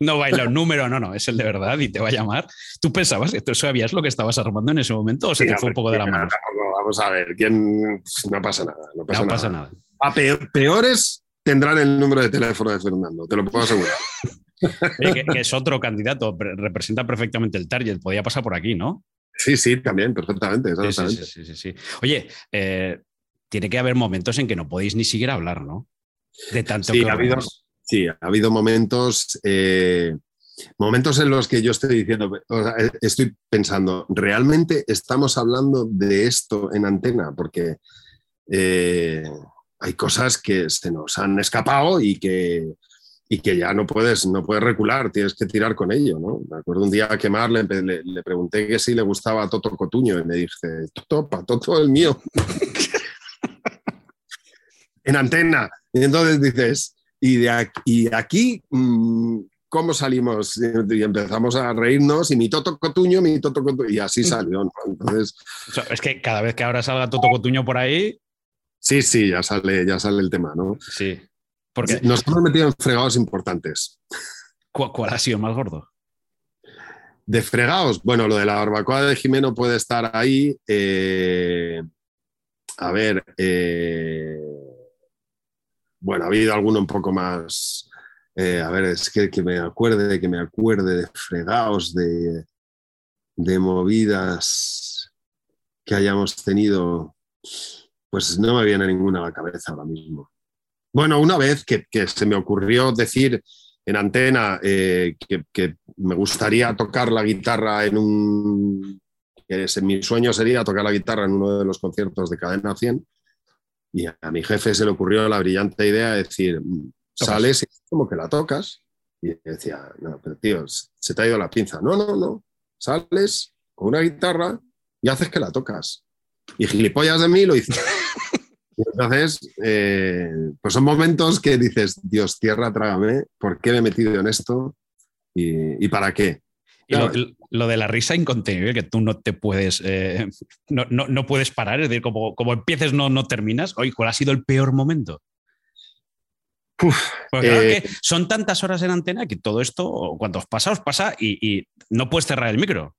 no baila un número, no, no, es el de verdad y te va a llamar. ¿Tú pensabas que tú sabías lo que estabas armando en ese momento o se te fue un poco de la mano? tampoco, Vamos a ver, ¿quién? No pasa nada. No pasa No nada. pasa nada. A peor- peores tendrán el número de teléfono de Fernando, te lo puedo asegurar. Oye, que, que es otro candidato, pre- representa perfectamente el target, podía pasar por aquí, ¿no? Sí, sí, también, perfectamente. Exactamente. sí, sí, sí. Oye, eh, tiene que haber momentos en que no podéis ni siquiera hablar, ¿no? De tanto Sí, que ha habido. Sí, ha habido momentos, eh, momentos en los que yo estoy diciendo, o sea, eh, estoy pensando, ¿realmente estamos hablando de esto en antena? Porque eh, hay cosas que se nos han escapado y que, y que ya no puedes, no puedes recular, tienes que tirar con ello. ¿no? Me acuerdo un día a Quemar le, le- pregunté que si le gustaba a Toto Cotuño y me dije, Toto, pa Toto el mío. en antena. Y entonces dices, y de aquí, y de aquí mm, ¿cómo salimos? Y empezamos a reírnos y mi Toto Cotuño, mi Toto Cotuño, y así salió. ¿no? Entonces, es que cada vez que ahora salga Toto Cotuño por ahí, sí, sí, ya sale, ya sale el tema, ¿no? sí. Porque, Nos hemos metido en fregados importantes. ¿cu- ¿cuál ha sido más gordo? De fregados, bueno, lo de la barbacoa de Jimeno puede estar ahí. eh, a ver, eh, bueno, ha habido alguno un poco más. eh, a ver, es que, que me acuerde, que me acuerde de fregados, de, de movidas que hayamos tenido. Pues no me viene ninguna a la cabeza ahora mismo. Bueno, una vez que, se me ocurrió decir en antena eh, que, me gustaría tocar la guitarra en un... que ese- mi sueño sería tocar la guitarra en uno de los conciertos de Cadena 100 y a, mi jefe se le ocurrió la brillante idea de decir, mm, Tocas. sales y como que la tocas. Y decía, no, pero tío, se te ha ido la pinza. No, no, no. Sales con una guitarra y haces que la tocas. Y gilipollas de mí lo hice. Y entonces, eh, pues son momentos que dices, Dios, tierra, trágame, ¿por qué me he metido en esto? ¿Y, y para qué? Y lo, Claro. lo de la risa incontenible, que tú no te puedes, eh, no, no- no puedes parar, es decir, como, como empieces no, no terminas. Oye, ¿cuál ha sido el peor momento? Uf, Porque claro Eh, que son tantas horas en antena que todo esto, cuando os pasa, os pasa y, y no puedes cerrar el micro.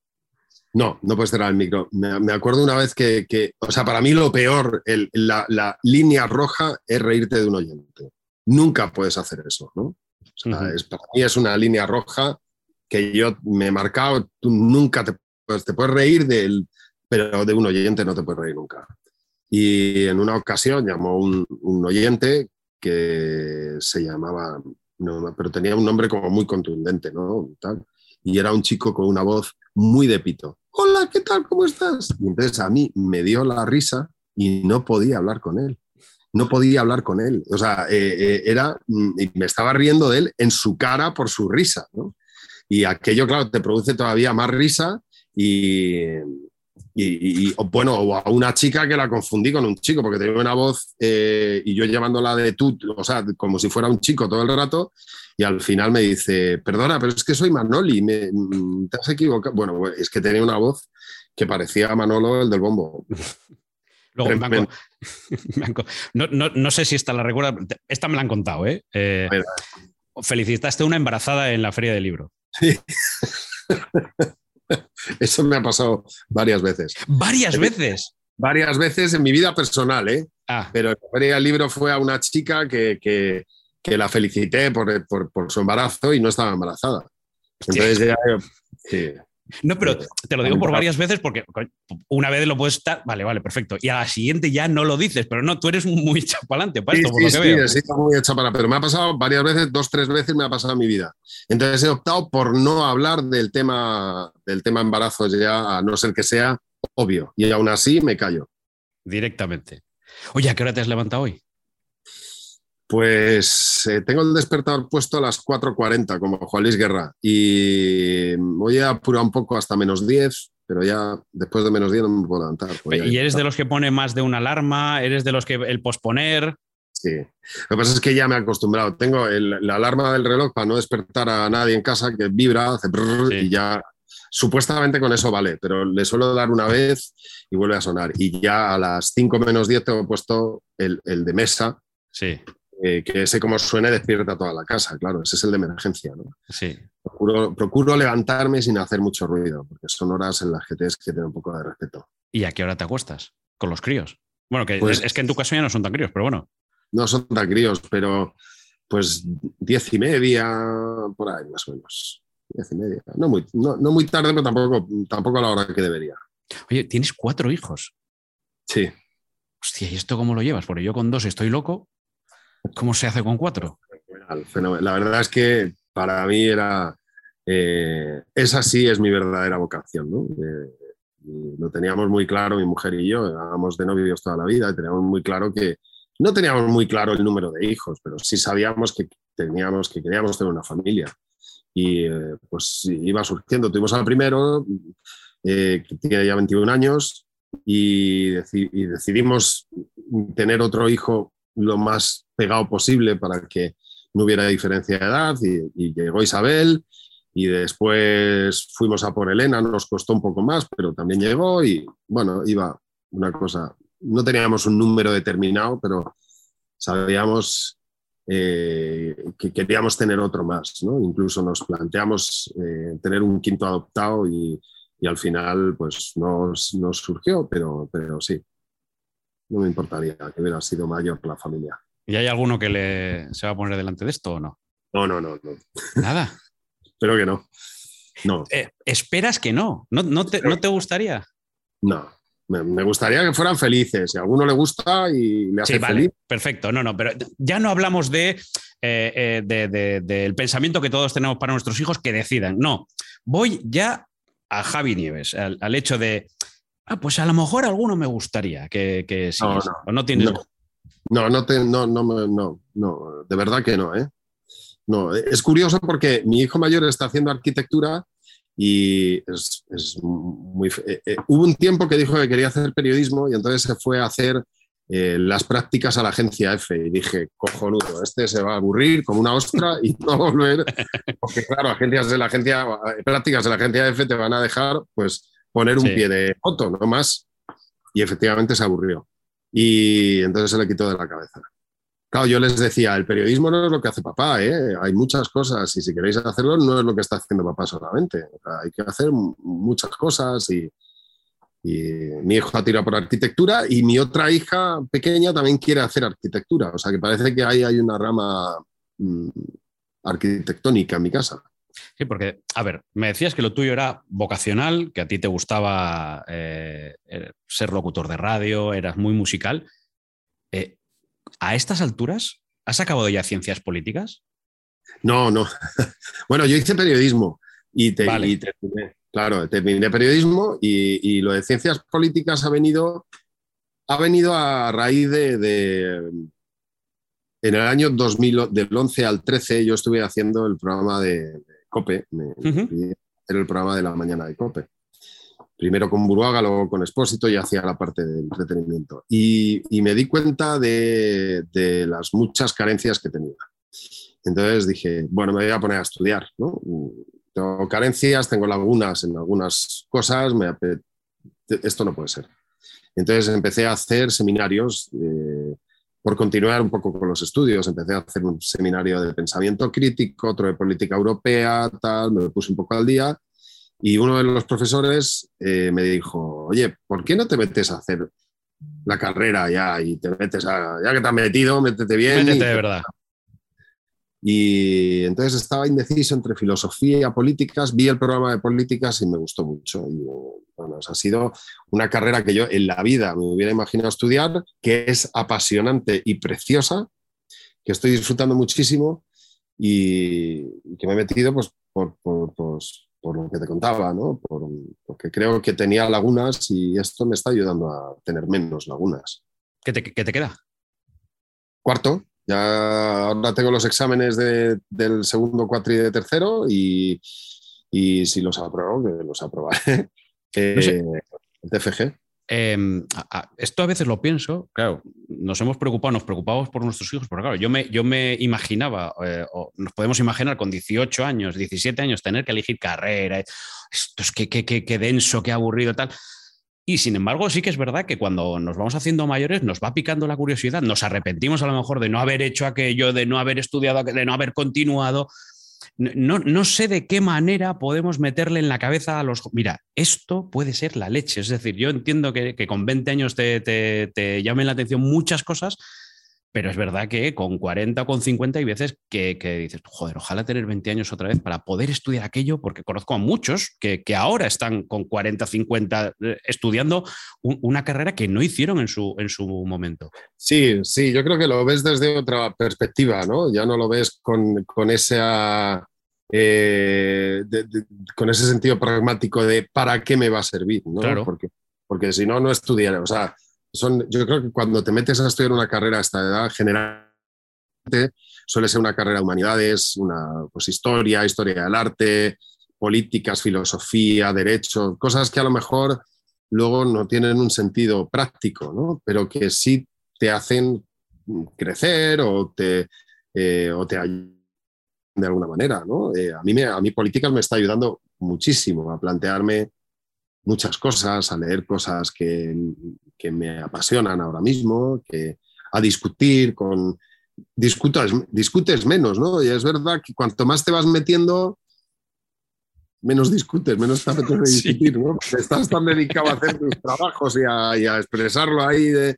No, no puedes cerrar el micro. Me, me acuerdo una vez que, que- o sea, para mí lo peor, el- la, la línea roja es reírte de un oyente. Nunca puedes hacer eso, ¿no? O sea, Ujú. es, para mí es una línea roja que yo me he marcado. Tú nunca te te puedes reír del, pero de un oyente no te puedes reír nunca. Y en una ocasión llamó un, un oyente que se llamaba, no, pero tenía un nombre como muy contundente, ¿no? Tal. Y era un chico con una voz muy de pito. Hola, ¿qué tal? ¿Cómo estás? Y entonces a mí me dio la risa y no podía hablar con él. No podía hablar con él. O sea, eh, eh, era, mm, me estaba riendo de él en su cara por su risa. ¿no? Y aquello, claro, te produce todavía más risa y, y, bueno, o a una chica que la confundí con un chico, porque tenía una voz eh, y yo llamándola de tú, o sea, como si fuera un chico todo el rato, y al final me dice, perdona, pero es que soy Manoli, me, mm, te has equivocado. Bueno, es que tenía una voz que parecía Manolo el del bombo. Luego, no, no, no, sé si esta la recuerda, esta me la han contado, ¿eh? eh felicitaste a una embarazada en la feria del libro. Sí. Eso me ha pasado varias veces. ¿Varias veces? Varias veces en mi vida personal, ¿eh? Ah. Pero el libro fue a una chica que, la felicité por, su embarazo y no estaba embarazada. Entonces ya, sí. No, pero te lo digo por varias veces porque una vez lo puedes estar, vale, vale, perfecto. Y a la siguiente ya no lo dices, pero no, tú eres muy echado para esto, por lo que sí, Sí, muy para pero me ha pasado varias veces, dos, tres veces me ha pasado en mi vida. Entonces he optado por no hablar del tema, del tema embarazo ya, a no ser que sea obvio. Y aún así me callo. Directamente. Oye, ¿a qué hora te has levantado hoy? Pues eh, tengo el despertador puesto a las 4.40, como Juan Luis Guerra, y voy a apurar un poco hasta menos 10, pero ya después de menos 10 no me puedo levantar. ¿Y eres de los que pone más de una alarma? ¿Eres de los que el posponer? Sí. Lo que pasa es que ya me he acostumbrado. Tengo la alarma del reloj para no despertar a nadie en casa que vibra, hace y ya supuestamente con eso vale, pero le suelo dar una vez y vuelve a sonar. Y ya a las 5 menos 10 tengo puesto el, el de mesa. Sí. Eh, que ese como suene despierta toda la casa, claro, ese es el de emergencia. ¿no? Sí. Procuro, levantarme sin hacer mucho ruido, porque son horas en las que tienes que tener un poco de respeto. ¿Y a qué hora te acuestas? Con los críos. Bueno, que pues es, que en tu caso ya no son tan críos, pero bueno. No son tan críos, pero pues diez y media, por ahí más o menos. Diez y media. No muy, no, muy tarde, pero tampoco, tampoco a la hora que debería. Oye, tienes cuatro hijos. Sí. Hostia, ¿y esto cómo lo llevas? Porque yo con dos estoy loco ¿Cómo se hace con cuatro? La verdad es que para mí era. Eh, esa sí es mi verdadera vocación. ¿no? Eh, lo teníamos muy claro, mi mujer y yo, éramos de novios toda la vida teníamos muy claro que. No teníamos muy claro el número de hijos, pero sí sabíamos que teníamos, que queríamos tener una familia. Y eh, pues iba surgiendo. Tuvimos al primero, que tiene ya 21 años, y, y decidimos tener otro hijo lo más pegado posible para que no hubiera diferencia de edad y, llegó Isabel y después fuimos a por Elena, nos costó un poco más, pero también llegó y bueno, iba una cosa, no teníamos un número determinado, pero sabíamos eh, que queríamos tener otro más, ¿no? Incluso nos planteamos eh, tener un quinto adoptado y, y al final pues nos, nos surgió, pero, pero sí, no me importaría que hubiera sido mayor la familia. ¿Y hay alguno que le, se va a poner delante de esto o no? No, no, no. no. Nada. Espero que no. No. Eh, ¿Esperas que no? ¿No, te, gustaría? No. Me, gustaría que fueran felices. Si a alguno le gusta y le hace sí, vale, Perfecto. No, no, pero ya no hablamos de, eh, eh, del pensamiento que todos tenemos para nuestros hijos que decidan. No. Voy ya a Javi Nieves, al hecho de Ah, pues a lo mejor alguno me gustaría que, que no, no, o no tienes. No, no, no, no, no, no, de verdad que no, ¿eh? No, es curioso porque mi hijo mayor está haciendo arquitectura y es, muy. Eh, eh, hubo un tiempo que dijo que quería hacer periodismo y entonces se fue a hacer eh, las prácticas a la agencia F y dije, cojonudo, este se va a aburrir como una ostra y no volver, porque claro, agencias de la agencia, prácticas de la agencia F te van a dejar pues poner un pie de foto, no más. Y efectivamente se aburrió. Y entonces se le quitó de la cabeza. Claro, yo les decía, el periodismo no es lo que hace papá, ¿eh? hay muchas cosas y si queréis hacerlo no es lo que está haciendo papá solamente. hay que hacer muchas cosas y, mi hijo ha tirado por arquitectura y mi otra hija pequeña también quiere hacer arquitectura. O sea que parece que ahí hay una rama mm, arquitectónica en mi casa. Sí, porque, a ver, me decías que lo tuyo era vocacional, que a ti te gustaba eh, eh, ser locutor de radio, eras muy musical. Eh, ¿A estas alturas has acabado ya ciencias políticas? No, no. bueno, yo hice periodismo y, te, terminé, claro, terminé periodismo y, lo de ciencias políticas ha venido ha venido a raíz de, en el año 2000, del 11 al 13, yo estuve haciendo el programa de, COPE, era el programa de la mañana de COPE. Primero con Buruaga, luego con Expósito y hacía la parte del entretenimiento. Y, me di cuenta de, de, las muchas carencias que tenía. Entonces dije, bueno, me voy a poner a estudiar. ¿no? Tengo carencias, tengo lagunas en algunas cosas, me, esto no puede ser. Entonces empecé a hacer seminarios eh, por continuar un poco con los estudios. Empecé a hacer un seminario de pensamiento crítico, otro de política europea, tal, me puse un poco al día. Y uno de los profesores eh, me dijo, oye, ¿por qué no te metes a hacer la carrera ya y te metes a, ya que te has metido, métete bien? Métete de verdad. Y entonces estaba indeciso entre filosofía y políticas, vi el programa de políticas y me gustó mucho. Y bueno, ha sido una carrera que yo en la vida me hubiera imaginado estudiar, que es apasionante y preciosa, que estoy disfrutando muchísimo y, que me he metido pues, por, por, pues, por lo que te contaba, ¿no? porque creo que tenía lagunas y esto me está ayudando a tener menos lagunas. ¿Qué te, qué te queda? Cuarto. Ya ahora tengo los exámenes del segundo cuatri de tercero y, si los apruebo, que los aprobaré. Eh, el TFG. Em, esto a veces lo pienso, claro, nos hemos preocupado, nos preocupamos por nuestros hijos, pero claro, yo me, yo me imaginaba, eh, o nos podemos imaginar con 18 años, 17 años, tener que elegir carrera, esto es que, que denso, qué aburrido, tal. Y sin embargo, sí que es verdad que cuando nos vamos haciendo mayores nos va picando la curiosidad, nos arrepentimos a lo mejor de no haber hecho aquello, de no haber estudiado, de no haber continuado. No, no, sé de qué manera podemos meterle en la cabeza a los... Mira, esto puede ser la leche. Es decir, yo entiendo que, con 20 años te, te, te llamen la atención muchas cosas, pero es verdad que con 40 o con 50 hay veces que, dices, joder, ojalá tener 20 años otra vez para poder estudiar aquello, porque conozco a muchos que, ahora están con 40, 50 eh, estudiando una carrera que no hicieron en su, en su momento. Sí, sí, yo creo que lo ves desde otra perspectiva, ¿no? Ya no lo ves con, con esa... Eh, con ese sentido pragmático de para qué me va a servir, ¿no? Claro. Porque, porque si no, no estudiaré. O sea, yo creo que cuando te metes a estudiar una carrera a esta edad, generalmente suele ser una carrera de humanidades, una pues, historia, historia del arte, políticas, filosofía, derecho, cosas que a lo mejor luego no tienen un sentido práctico, ¿no? pero que sí te hacen crecer o te, eh, o te ayudan de alguna manera. ¿no? Eh, a, mí me, a mí políticas me está ayudando muchísimo a plantearme muchas cosas, a leer cosas que, que me apasionan ahora mismo, que, a discutir con... Discutas, discutes menos, ¿no? Y es verdad que cuanto más te vas metiendo, menos discutes, menos te apetece discutir, ¿no? estás tan dedicado a hacer tus trabajos y a, y a, expresarlo ahí de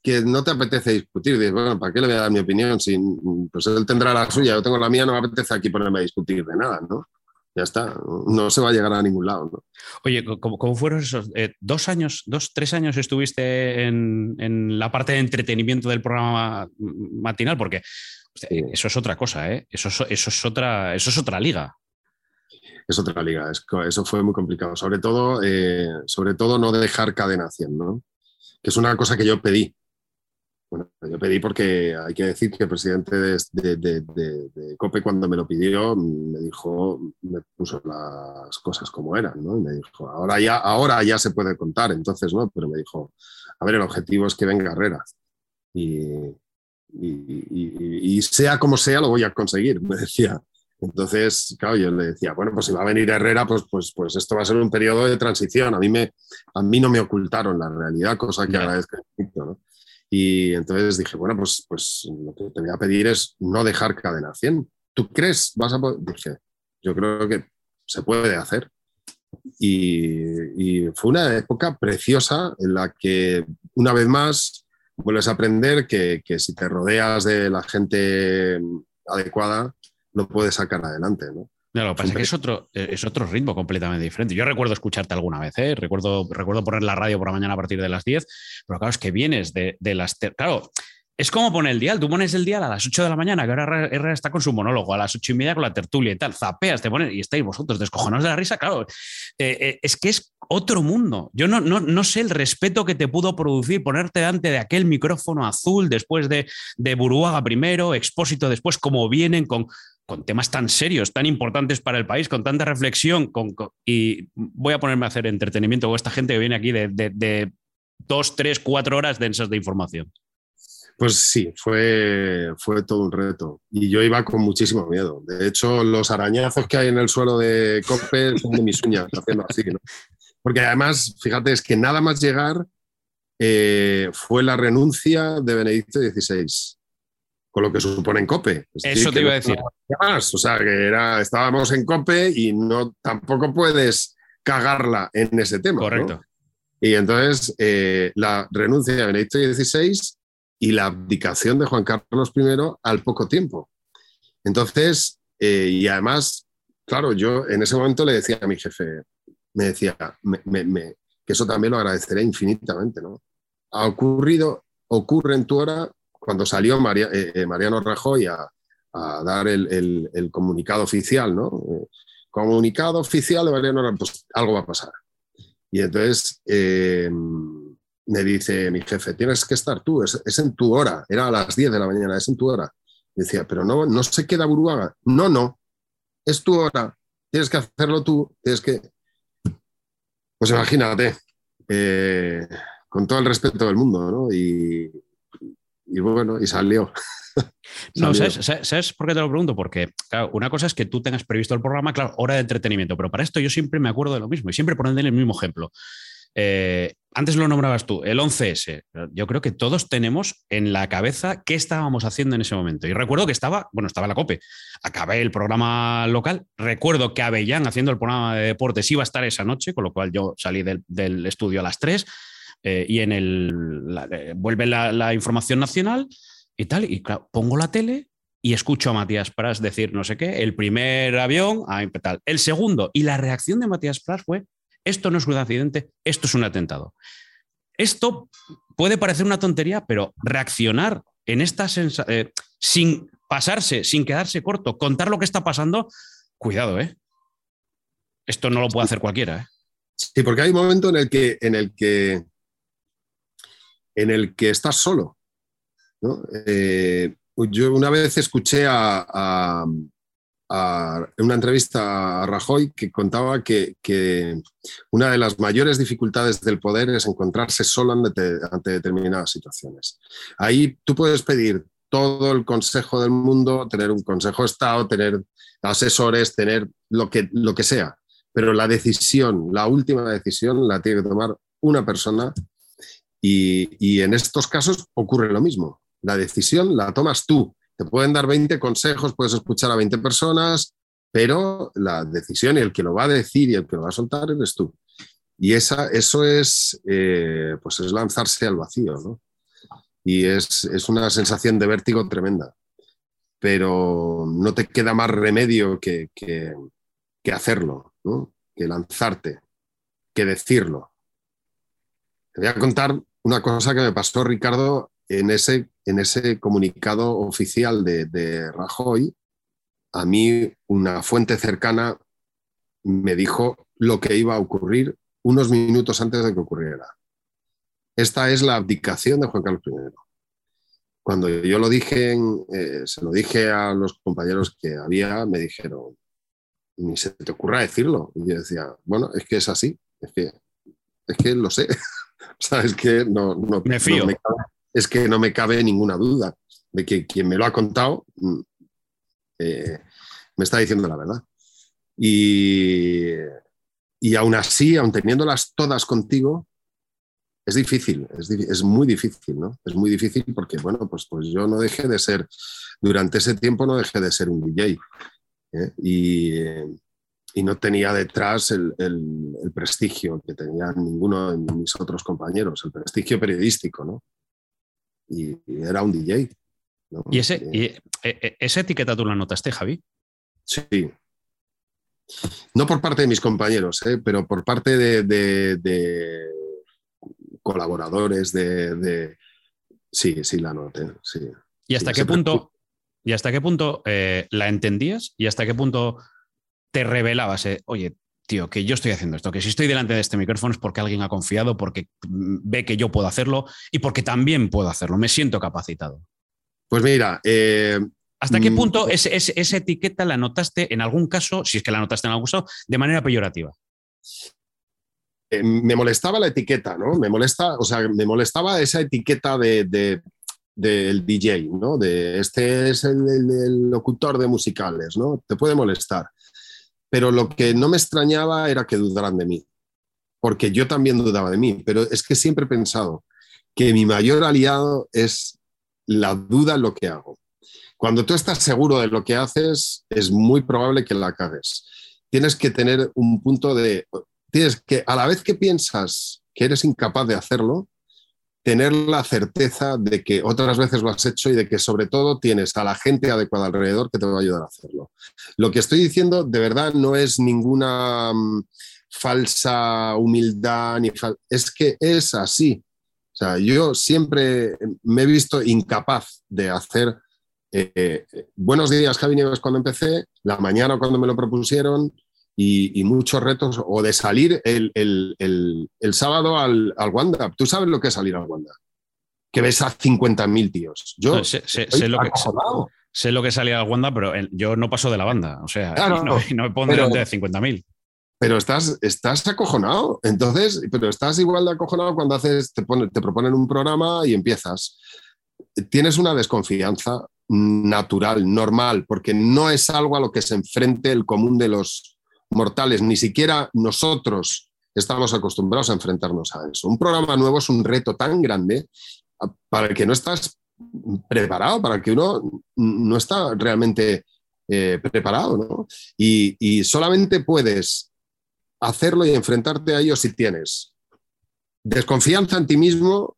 que no te apetece discutir. Dices, bueno, ¿para qué le voy a dar mi opinión? Si, pues él tendrá la suya, yo tengo la mía, no me apetece aquí ponerme a discutir de nada, ¿no? Ya está, no se va a llegar a ningún lado. Oye, ¿cómo, fueron esos eh, dos años, dos, tres años estuviste en, la parte de entretenimiento del programa matinal? Porque eso es otra cosa, ¿eh? Eso, eso, es otra, eso es otra liga. Es otra liga, eso fue muy complicado. Sobre todo, eh, sobre todo no dejar cadena 100, ¿no? Que es una cosa que yo pedí. Bueno, yo pedí porque hay que decir que el presidente de, COPE cuando me lo pidió me dijo, me puso las cosas como eran, ¿no? Y me dijo, ahora ya, ahora ya se puede contar, entonces, ¿no? Pero me dijo, a ver, el objetivo es que venga Herrera. Y, y, sea como sea, lo voy a conseguir, me decía. Entonces, claro, yo le decía, bueno, pues si va a venir Herrera, pues, pues, pues esto va a ser un periodo de transición. A mí, me, a mí no me ocultaron la realidad, cosa que agradezco ¿no? Y entonces dije, bueno, pues, pues lo que te voy a pedir es no dejar cadena 100. ¿Tú crees? Vas a poder? Dije, yo creo que se puede hacer. Y, fue una época preciosa en la que, una vez más, vuelves a aprender que, que si te rodeas de la gente adecuada, lo puedes sacar adelante. ¿no? Lo que pasa es que es otro, eh, es otro ritmo completamente diferente. Yo recuerdo escucharte alguna vez, ¿eh? recuerdo, recuerdo poner la radio por la mañana a partir de las 10, pero claro, es que vienes de, las... Claro, Es como poner el dial. Tú pones el dial a las 8 de la mañana, que ahora Herrera está con su monólogo, a las 8 y media con la tertulia y tal. Zapeas, te pones y estáis vosotros descojonados de la risa. Claro, eh, eh, es que es otro mundo. Yo no, no, no, sé el respeto que te pudo producir ponerte delante de aquel micrófono azul después de, de Buruaga primero, Expósito después, como vienen con, con temas tan serios, tan importantes para el país, con tanta reflexión. Con, y voy a ponerme a hacer entretenimiento con esta gente que viene aquí de, dos, tres, cuatro horas densas de información. Pues sí, fue, fue todo un reto. Y yo iba con muchísimo miedo. De hecho, los arañazos que hay en el suelo de Cope son de mis uñas, haciendo así, ¿no? Porque además, fíjate, es que nada más llegar eh, fue la renuncia de Benedicto XVI, con lo que supone en COPE. Es Eso decir, te iba a decir. Más. O sea, que era, estábamos en COPE y no, tampoco puedes cagarla en ese tema. Correcto. ¿no? Y entonces, eh, la renuncia de Benedicto XVI y la abdicación de Juan Carlos I al poco tiempo. Entonces, eh, y además, claro, yo en ese momento le decía a mi jefe, me decía, me, me, que eso también lo agradeceré infinitamente, ¿no? Ha ocurrido, ocurre en tu hora cuando salió eh, eh, Mariano Rajoy a, a dar el, comunicado oficial, ¿no? Eh, comunicado oficial de Mariano Rajoy, pues algo va a pasar. Y entonces me dice mi jefe, tienes que estar tú, es, en tu hora, era a las 10 de la mañana, es en tu hora. Decía, pero no, no se queda Buruaga. No, no, es tu hora, tienes que hacerlo tú, tienes que... Pues imagínate, con todo el respeto del mundo, ¿no? Y, y bueno, y salió. No, ¿sabes, ¿sabes, por qué te lo pregunto? Porque, claro, una cosa es que tú tengas previsto el programa, claro, hora de entretenimiento, pero para esto yo siempre me acuerdo de lo mismo y siempre ponen el mismo ejemplo. Eh, antes lo nombrabas tú, el 11S. Yo creo que todos tenemos en la cabeza qué estábamos haciendo en ese momento. Y recuerdo que estaba, bueno, estaba la COPE. Acabé el programa local. Recuerdo que Avellán, haciendo el programa de deportes, iba a estar esa noche, con lo cual yo salí del, del estudio a las 3 eh, y en el. Eh, vuelve la, la, información nacional y tal. Y claro, pongo la tele y escucho a Matías Pras decir no sé qué. El primer avión, ah, tal. El segundo. Y la reacción de Matías Pras fue esto no es un accidente, esto es un atentado. Esto puede parecer una tontería, pero reaccionar en esta sensación, eh, sin pasarse, sin quedarse corto, contar lo que está pasando, cuidado, ¿eh? Esto no lo puede hacer cualquiera, ¿eh? Sí, porque hay un momento en el que, en el que, en el que estás solo. Eh, yo una vez escuché a, en una entrevista a Rajoy que contaba que, una de las mayores dificultades del poder es encontrarse solo ante, ante, determinadas situaciones. Ahí tú puedes pedir todo el consejo del mundo, tener un consejo de Estado, tener asesores, tener lo que, lo que sea, pero la decisión, la última decisión la tiene que tomar una persona y, en estos casos ocurre lo mismo. La decisión la tomas tú te pueden dar 20 consejos, puedes escuchar a 20 personas, pero la decisión y el que lo va a decir y el que lo va a soltar eres tú. Y esa, eso es, eh, pues es lanzarse al vacío, ¿no? Y es, es, una sensación de vértigo tremenda. Pero no te queda más remedio que, que, que hacerlo, ¿no? que lanzarte, que decirlo. Te voy a contar una cosa que me pasó, Ricardo, en ese, en ese comunicado oficial de, Rajoy, a mí una fuente cercana me dijo lo que iba a ocurrir unos minutos antes de que ocurriera. Esta es la abdicación de Juan Carlos I. Cuando yo lo dije, eh, se lo dije a los compañeros que había, me dijeron, ni se te ocurra decirlo. Y yo decía, bueno, es que es así, es que, es que lo sé. o sea, es que no, no me fío. No me es que no me cabe ninguna duda de que quien me lo ha contado mm, eh, me está diciendo la verdad. Y, y aún así, aún teniéndolas todas contigo, es difícil, es, es, muy difícil, ¿no? Es muy difícil porque, bueno, pues, pues yo no dejé de ser, durante ese tiempo no dejé de ser un DJ. ¿eh? Y, y, no tenía detrás el, el, el, prestigio que tenía ninguno de mis otros compañeros, el prestigio periodístico, ¿no? y, era un DJ. ¿no? ¿Y, ese, y e, e, esa etiqueta tú la notaste, Javi? Sí. No por parte de mis compañeros, ¿eh? pero por parte de, de, de colaboradores, de, Sí, sí, la noté, sí. ¿Y hasta Sí, qué punto, y hasta qué punto eh, la entendías y hasta qué punto te revelabas? eh, Oye, tío, que yo estoy haciendo esto, que si estoy delante de este micrófono es porque alguien ha confiado, porque mm, ve que yo puedo hacerlo y porque también puedo hacerlo, me siento capacitado. Pues mira, eh, ¿Hasta qué Mm. punto ese- ese- esa etiqueta la notaste en algún caso, si es que la notaste en algún caso, de manera peyorativa? eh, me molestaba la etiqueta, ¿no? Me molesta, o sea, me molestaba esa etiqueta de, de- del DJ, ¿no? De este es el, el- el locutor de musicales, ¿no? Te puede molestar. Pero lo que no me extrañaba era que dudaran de mí, porque yo también dudaba de mí, pero es que siempre he pensado que mi mayor aliado es la duda en lo que hago. Cuando tú estás seguro de lo que haces, es muy probable que la cagues. Tienes que tener un punto de, tienes que, a la vez que piensas que eres incapaz de hacerlo, tener la certeza de que otras veces lo has hecho y de que sobre todo tienes a la gente adecuada alrededor que te va a ayudar a hacerlo. Lo que estoy diciendo de verdad no es ninguna mm, falsa humildad, ni es que es así. O sea, yo siempre me he visto incapaz de hacer eh, eh, buenos días, Javi Nieves, cuando empecé, la mañana cuando me lo propusieron, y, y muchos retos, o de salir el, el- el- el sábado al, al Wanda. ¿Tú sabes lo que es salir al Wanda? Que ves a 50.000 tíos. Yo No, sé, sé- estoy sé lo que, sé lo que salía al Wanda, pero yo no paso de la banda. O sea, Claro, no, no me pongo pero- delante de 50.000. pero estás, estás acojonado. Entonces, pero estás igual de acojonado cuando haces, te, pone- te proponen un programa y empiezas. Tienes una desconfianza natural, normal, porque no es algo a lo que se enfrente el común de los mortales, ni siquiera nosotros estamos acostumbrados a enfrentarnos a eso. Un programa nuevo es un reto tan grande para el que no estás preparado, para el que uno no está realmente eh, preparado. Y, y solamente puedes hacerlo y enfrentarte a ello si tienes desconfianza en ti mismo,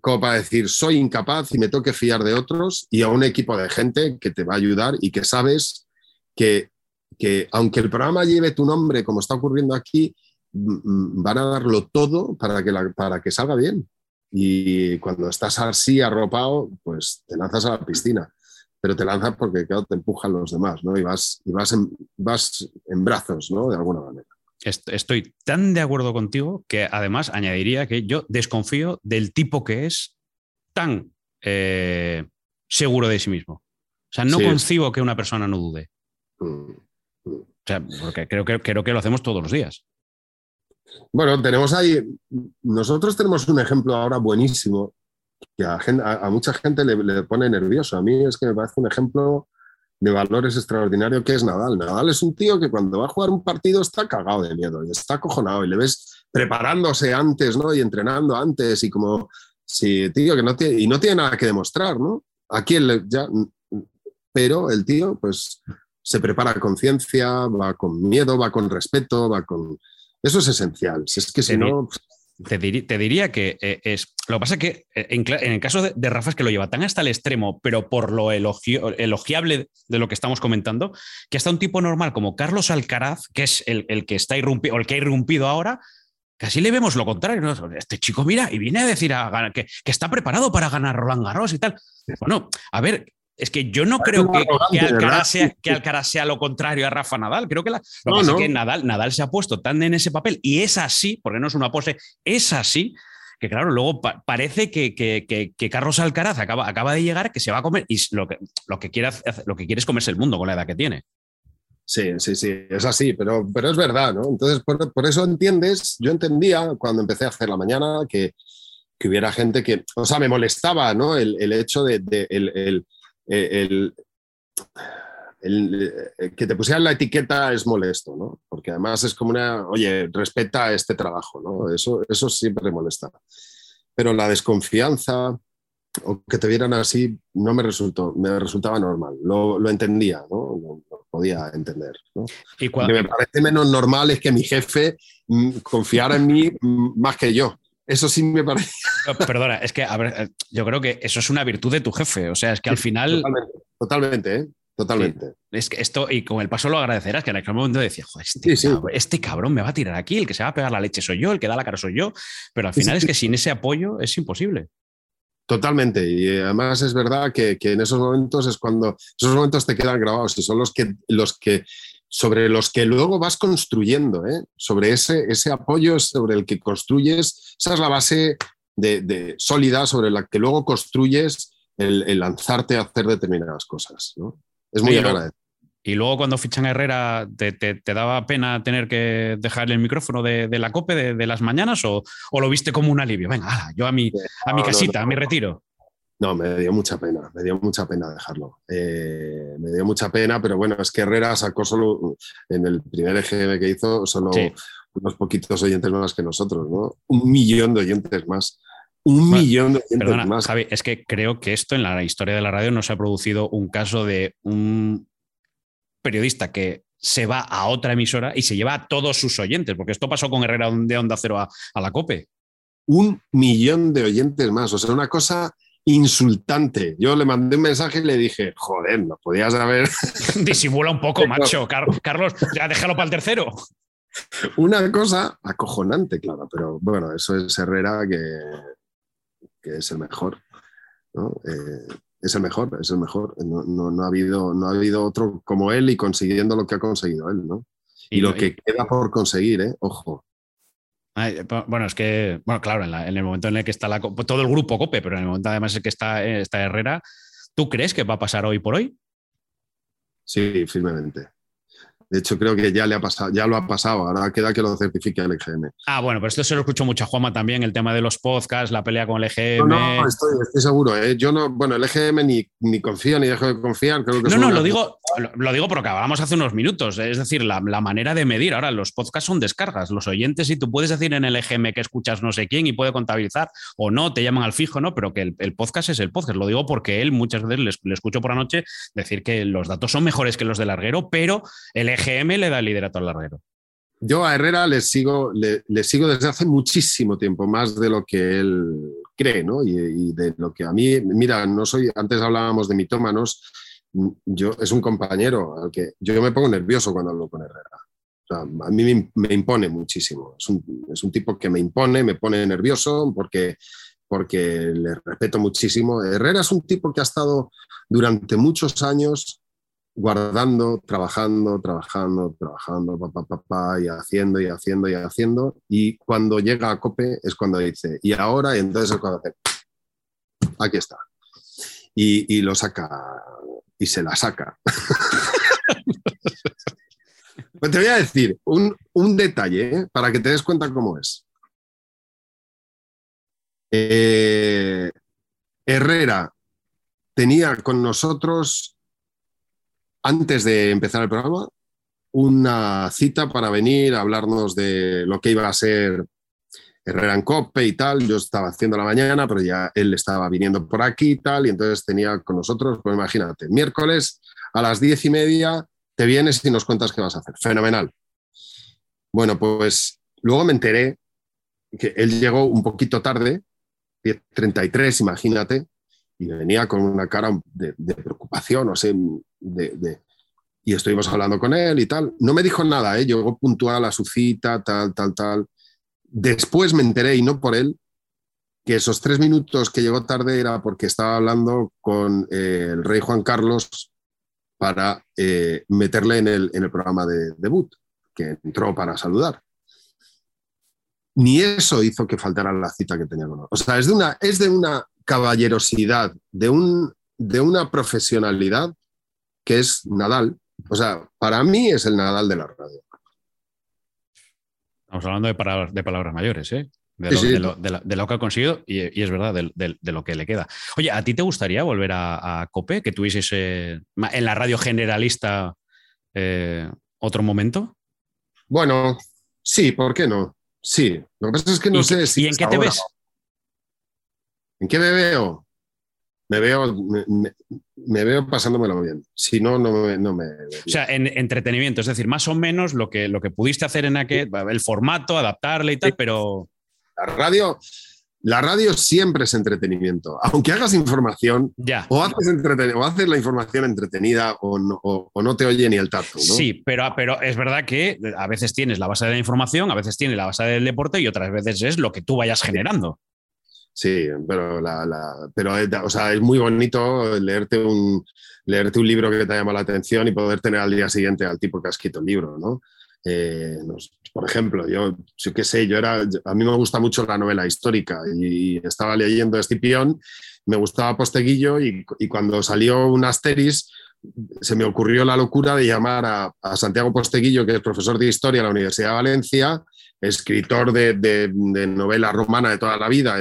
como para decir, soy incapaz y me tengo que fiar de otros, y a un equipo de gente que te va a ayudar y que sabes que, que aunque el programa lleve tu nombre, como está ocurriendo aquí, van a darlo todo para que, la- para que salga bien. Y cuando estás así arropado, pues te lanzas a la piscina. Pero te lanzas porque claro, te empujan los demás, ¿no? Y vas, y vas, en, vas en brazos, ¿no? De alguna manera. Est- Estoy tan de acuerdo contigo que además añadiría que yo desconfío del tipo que es tan eh, seguro de sí mismo. O sea, no Sí. concibo que una persona no dude. Mm. O sea, porque creo que, creo que lo hacemos todos los días. Bueno, tenemos ahí, nosotros tenemos un ejemplo ahora buenísimo que a, mucha gente le, pone nervioso. A mí es que me parece un ejemplo de valores extraordinario que es Nadal. Nadal es un tío que cuando va a jugar un partido está cagado de miedo y está acojonado y le ves preparándose antes, ¿no? Y entrenando antes y como, sí, tío, que no tiene, y no tiene nada que demostrar, ¿no? Aquí ya, pero el tío, pues, se prepara a conciencia, va con miedo, va con respeto, va con... Eso es esencial. Es que si Te no, Te, diría que eh, es. Lo que pasa es que eh, en, el caso de, de Rafa es que lo lleva tan hasta el extremo, pero por lo elogio- elogiable de lo que estamos comentando, que hasta un tipo normal como Carlos Alcaraz, que es el, el que está irrumpido, o el que ha irrumpido ahora, casi le vemos lo contrario. ¿no? Este chico mira y viene a decir a que, que está preparado para ganar Roland Garros y tal. Bueno, a ver. Es que yo no creo que. Alcaraz sea, que Alcaraz sea lo contrario a Rafa Nadal. Creo que la, lo No, que no. es que Nadal, Nadal se ha puesto tan en ese papel y es así, porque no es una pose, es así, que claro, luego pa- parece que, que- que- que Carlos Alcaraz acaba, acaba de llegar, que se va a comer y lo que, lo, que quiere hacer- lo que quiere es comerse el mundo con la edad que tiene. Sí, sí, sí, es así, pero, pero es verdad, ¿no? Entonces, por, por eso entiendes, yo entendía cuando empecé a hacer la mañana que, que hubiera gente que, o sea, me molestaba, ¿no? El, el hecho de, de- el, el- el- el- eh, que te pusieran la etiqueta es molesto, ¿no? Porque además es como una, oye, respeta este trabajo, ¿no? Eso, eso siempre molesta. Pero la desconfianza o que te vieran así no me resultó, me resultaba normal, lo, lo entendía, ¿no? Lo- lo podía entender, ¿no? Y Lo que me parece menos normal es que mi jefe mm, confiara en mí mm, más que yo. Eso sí me parece. no, perdona, es que a ver, eh, yo creo que eso es una virtud de tu jefe. O sea, es que al final Totalmente, totalmente, ¿eh? Totalmente. es que esto, y con el paso lo agradecerás, que en aquel momento decía, joder, este, Sí, sí. cabrón, este cabrón me va a tirar aquí, el que se va a pegar la leche soy yo, el que da la cara soy yo. Pero al final es que sin ese apoyo es imposible. Totalmente. Y además es verdad que, en esos momentos es cuando esos momentos te quedan grabados y son los que, los que sobre los que luego vas construyendo, ¿eh? sobre ese, ese apoyo sobre el que construyes, esa es la base de, sólida sobre la que luego construyes el, lanzarte a hacer determinadas cosas. Es muy agradable. Y luego cuando fichan a Herrera, ¿te, daba pena tener que dejar el micrófono de, la COPE de, las mañanas o, lo viste como un alivio? Venga, yo a mi, a mi casita, a mi retiro. No, me dio mucha pena, me dio mucha pena dejarlo. Eh, me dio mucha pena, pero bueno, es que Herrera sacó solo en el primer EGM que hizo, solo unos poquitos oyentes más que nosotros, ¿no? Un millón de oyentes más. Un millón de oyentes más. Javi, es que creo que esto en la historia de la radio no se ha producido un caso de un periodista que se va a otra emisora y se lleva a todos sus oyentes, porque esto pasó con Herrera de Onda Cero a, la COPE. Un millón de oyentes más, o sea, una cosa insultante. Yo le mandé un mensaje y le dije, joder, no podías haber... Disimula un poco, macho. Carlos, ya déjalo para el tercero. Una cosa acojonante, claro, pero bueno, eso es Herrera que, que es el mejor. ¿no? Eh, es el mejor, es el mejor. No, ha habido, no ha habido otro como él y consiguiendo lo que ha conseguido él, ¿no? Y, lo que queda por conseguir, ¿eh? Ojo. Bueno, es que, bueno, claro, en, el momento en el que está la, todo el grupo COPE, pero en el momento además en que está, eh, está Herrera, ¿tú crees que va a pasar hoy por hoy? Sí, firmemente. De hecho, creo que ya le ha pasado, ya lo ha pasado. Ahora queda que lo certifique el EGM. Ah, bueno, pero esto se lo escucho mucho a Juanma también, el tema de los podcasts, la pelea con el EGM. No, estoy, seguro. ¿eh? Yo no, bueno, el EGM ni, ni, confío ni dejo de confiar. no, no, lo digo, lo, digo porque acabamos hace unos minutos. Es decir, la, manera de medir. Ahora, los podcasts son descargas. Los oyentes, y tú puedes decir en el EGM que escuchas no sé quién y puede contabilizar o no, te llaman al fijo, ¿no? Pero que el, podcast es el podcast. Lo digo porque él muchas veces le, escucho por la noche decir que los datos son mejores que los del larguero, pero el EGM le da el liderato al larguero. Yo a Herrera le sigo, le, sigo desde hace muchísimo tiempo, más de lo que él cree, ¿no? Y, de lo que a mí, mira, no soy, antes hablábamos de mitómanos, yo, es un compañero al que yo me pongo nervioso cuando hablo con Herrera. a mí me, impone muchísimo. Es un, es un, tipo que me impone, me pone nervioso porque, porque le respeto muchísimo. Herrera es un tipo que ha estado durante muchos años guardando, trabajando, trabajando, trabajando, papá, papá, y haciendo y haciendo y haciendo. Y cuando llega a COPE es cuando dice, y ahora, y entonces es cuando hace, aquí está. Y, lo saca, y se la saca. te voy a decir un, detalle ¿eh? para que te des cuenta cómo es. Eh, Herrera tenía con nosotros antes de empezar el programa, una cita para venir a hablarnos de lo que iba a ser Herrera Cope y tal. Yo estaba haciendo la mañana, pero ya él estaba viniendo por aquí y tal, y entonces tenía con nosotros, pues imagínate, miércoles a las diez y media te vienes y nos cuentas qué vas a hacer. Fenomenal. Bueno, pues luego me enteré que él llegó un poquito tarde, 10.33, imagínate, y venía con una cara de, preocupación, o sea, de, y estuvimos hablando con él y tal. No me dijo nada, ¿eh? llegó puntual a su cita, tal, tal, tal. Después me enteré, y no por él, que esos tres minutos que llegó tarde era porque estaba hablando con eh, el rey Juan Carlos para eh, meterle en el, en el programa de debut, que entró para saludar ni eso hizo que faltara la cita que tenía con él. O sea, es de una, es de una caballerosidad, de, un, de una profesionalidad que es Nadal. O sea, para mí es el Nadal de la radio. Estamos hablando de palabras, de palabras mayores, ¿eh? De lo, que ha conseguido y, es verdad, de, lo que le queda. Oye, ¿a ti te gustaría volver a, COPE, que tuvieses en la radio generalista eh, otro momento? Bueno, sí, ¿por qué no? Sí, lo que pasa es que no sé si... ¿Y en qué te ves? ¿En qué me veo? Me veo, me, veo pasándomelo bien. Si no, no me, no O sea, en entretenimiento, es decir, más o menos lo que, lo que pudiste hacer en aquel, el formato, adaptarle y tal, pero. La radio, la radio siempre es entretenimiento. Aunque hagas información, ya. O, haces o haces la información entretenida o no, o, no, te oye ni el tacto. Sí, pero, pero es verdad que a veces tienes la base de la información, a veces tienes la base del deporte y otras veces es lo que tú vayas generando. Sí, pero, la, pero o sea, es muy bonito leerte un, leerte un libro que te llama la atención y poder tener al día siguiente al tipo que ha escrito el libro, ¿no? Eh, por ejemplo, yo, sí qué sé, yo era, a mí me gusta mucho la novela histórica y, estaba leyendo Escipión, me gustaba Posteguillo y, y, cuando salió un Asteris se me ocurrió la locura de llamar a, a, Santiago Posteguillo, que es profesor de historia en la Universidad de Valencia, escritor de, de, de novela romana de toda la vida,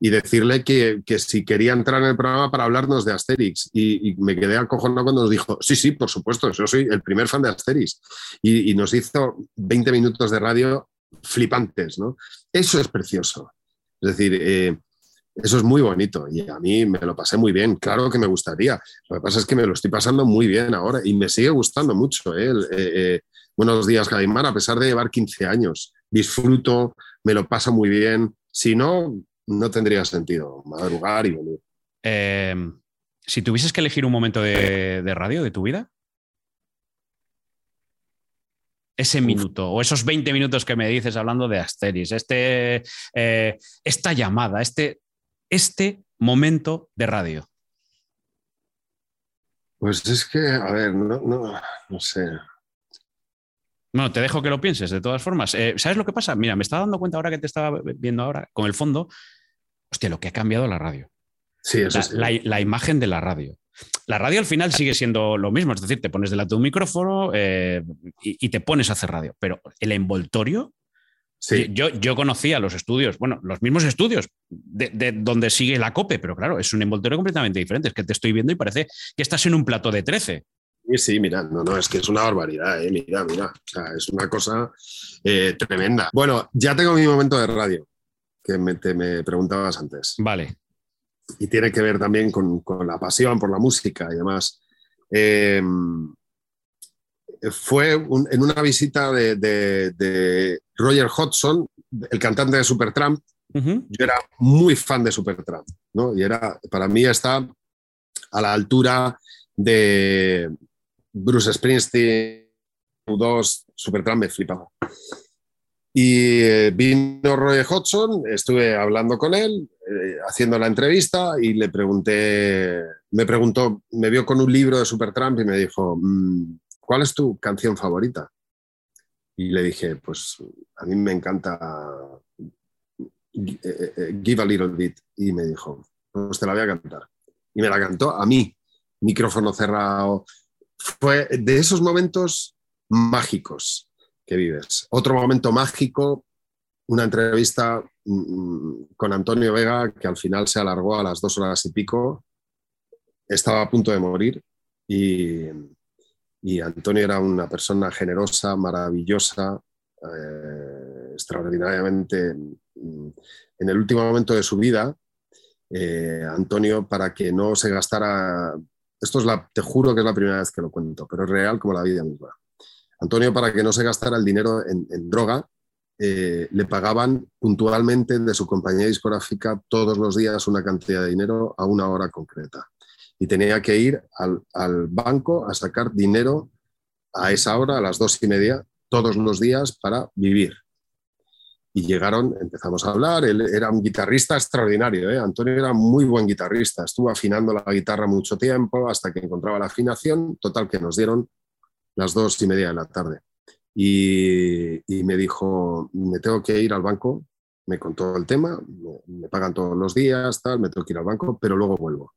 y decirle que, si quería entrar en el programa para hablarnos de Asterix. Y, me quedé acojonado cuando nos dijo, sí, sí, por supuesto, yo soy el primer fan de Asterix. Y, nos hizo 20 minutos de radio flipantes, ¿no? Eso es precioso. Es decir, eh, eso es muy bonito y a mí me lo pasé muy bien. Claro que me gustaría. Lo que pasa es que me lo estoy pasando muy bien ahora y me sigue gustando mucho. Eh, eh, buenos días, Jaimar, a pesar de llevar 15 años. Disfruto, me lo paso muy bien. Si no, no tendría sentido madrugar y venir. Em, si tuvieses que elegir un momento de, radio de tu vida, ese minuto o esos 20 minutos que me dices hablando de Asteris, este, eh, esta llamada, este, este momento de radio. Pues es que, a ver, no, no, no sé. Bueno, te dejo que lo pienses, de todas formas. Eh, ¿Sabes lo que pasa? Mira, me estaba dando cuenta ahora que te estaba viendo ahora con el fondo, hostia, lo que ha cambiado la radio. Sí, eso la, la, imagen de la radio. La radio al final sigue siendo lo mismo, es decir, te pones delante de un micrófono eh, y, te pones a hacer radio, pero el envoltorio. Sí. Yo, yo conocía los estudios, bueno, los mismos estudios de, donde sigue la COPE, pero claro, es un envoltorio completamente diferente. Es que te estoy viendo y parece que estás en un plato de 13. Sí, sí, mira, no, no, es que es una barbaridad, eh, mira, mira, o sea, es una cosa eh, tremenda. Bueno, ya tengo mi momento de radio, que me, te me preguntabas antes. Vale. Y tiene que ver también con, la pasión por la música y demás. Em, fue en una visita de, Roger Hodgson, el cantante de Supertramp. Yo era muy fan de Supertramp, ¿no? Y era, para mí está a la altura de, Bruce Springsteen, U2, Supertramp me flipaba. Y eh, vino Roy Hodgson, estuve hablando con él, eh, haciendo la entrevista y le pregunté, me preguntó, me vio con un libro de Supertramp y me dijo, mm, ¿cuál es tu canción favorita? Y le dije, pues a mí me encanta eh, Give a Little Bit. Y me dijo, pues te la voy a cantar. Y me la cantó a mí, micrófono cerrado, fue de esos momentos mágicos que vives. Otro momento mágico, una entrevista mm, con Antonio Vega que al final se alargó a las dos horas y pico. Estaba a punto de morir y, Antonio era una persona generosa, maravillosa, eh, extraordinariamente. Mm, en el último momento de su vida, eh, Antonio, para que no se gastara esto es la, te juro que es la primera vez que lo cuento, pero es real como la vida misma. Antonio, para que no se gastara el dinero en, droga, eh, le pagaban puntualmente de su compañía discográfica todos los días una cantidad de dinero a una hora concreta. Y tenía que ir al, al banco a sacar dinero a esa hora, a las dos y media, todos los días para vivir y llegaron, empezamos a hablar, él era un guitarrista extraordinario, ¿eh? Antonio era muy buen guitarrista, estuvo afinando la guitarra mucho tiempo hasta que encontraba la afinación, total que nos dieron las dos y media de la tarde. Y, me dijo, me tengo que ir al banco, me contó el tema, me, pagan todos los días, tal, me tengo que ir al banco, pero luego vuelvo.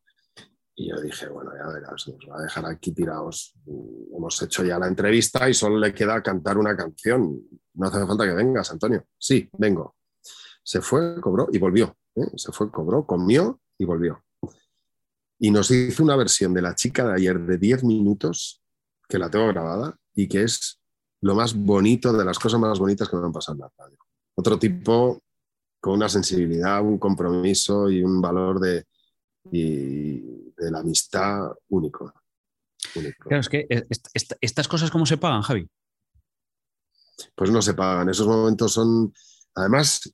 Y yo dije, bueno, ya verás, nos va a dejar aquí tirados. Hemos hecho ya la entrevista y solo le queda cantar una canción no hace falta que vengas, Antonio. Sí, vengo. Se fue, cobró y volvió. ¿eh? Se fue, cobró, comió y volvió. Y nos hizo una versión de la chica de ayer de 10 minutos, que la tengo grabada y que es lo más bonito, de las cosas más bonitas que me han pasado en la radio. Otro tipo con una sensibilidad, un compromiso y un valor de, de la amistad único. Claro, es que estas cosas, ¿cómo se pagan, Javi? Pues no se pagan. Esos momentos son, además,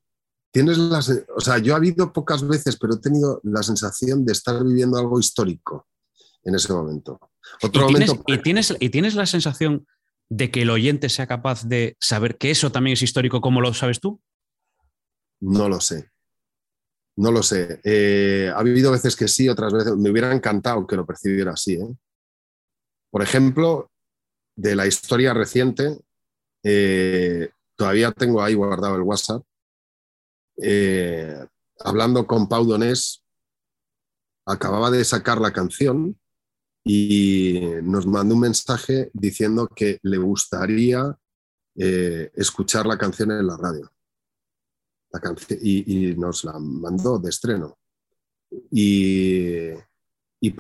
tienes las, o sea, yo he habido pocas veces, pero he tenido la sensación de estar viviendo algo histórico en ese momento. Otro ¿Y, momento ¿y, tienes, ¿Y tienes la sensación de que el oyente sea capaz de saber que eso también es histórico como lo sabes tú? No lo sé. No lo sé. Eh, ha habido veces que sí, otras veces me hubiera encantado que lo percibiera así. ¿eh? Por ejemplo, de la historia reciente, eh, todavía tengo ahí guardado el WhatsApp, hablando con Pau Donés, acababa de sacar la canción y nos mandó un mensaje diciendo que le gustaría escuchar la canción en la radio y, nos la mandó de estreno. Y,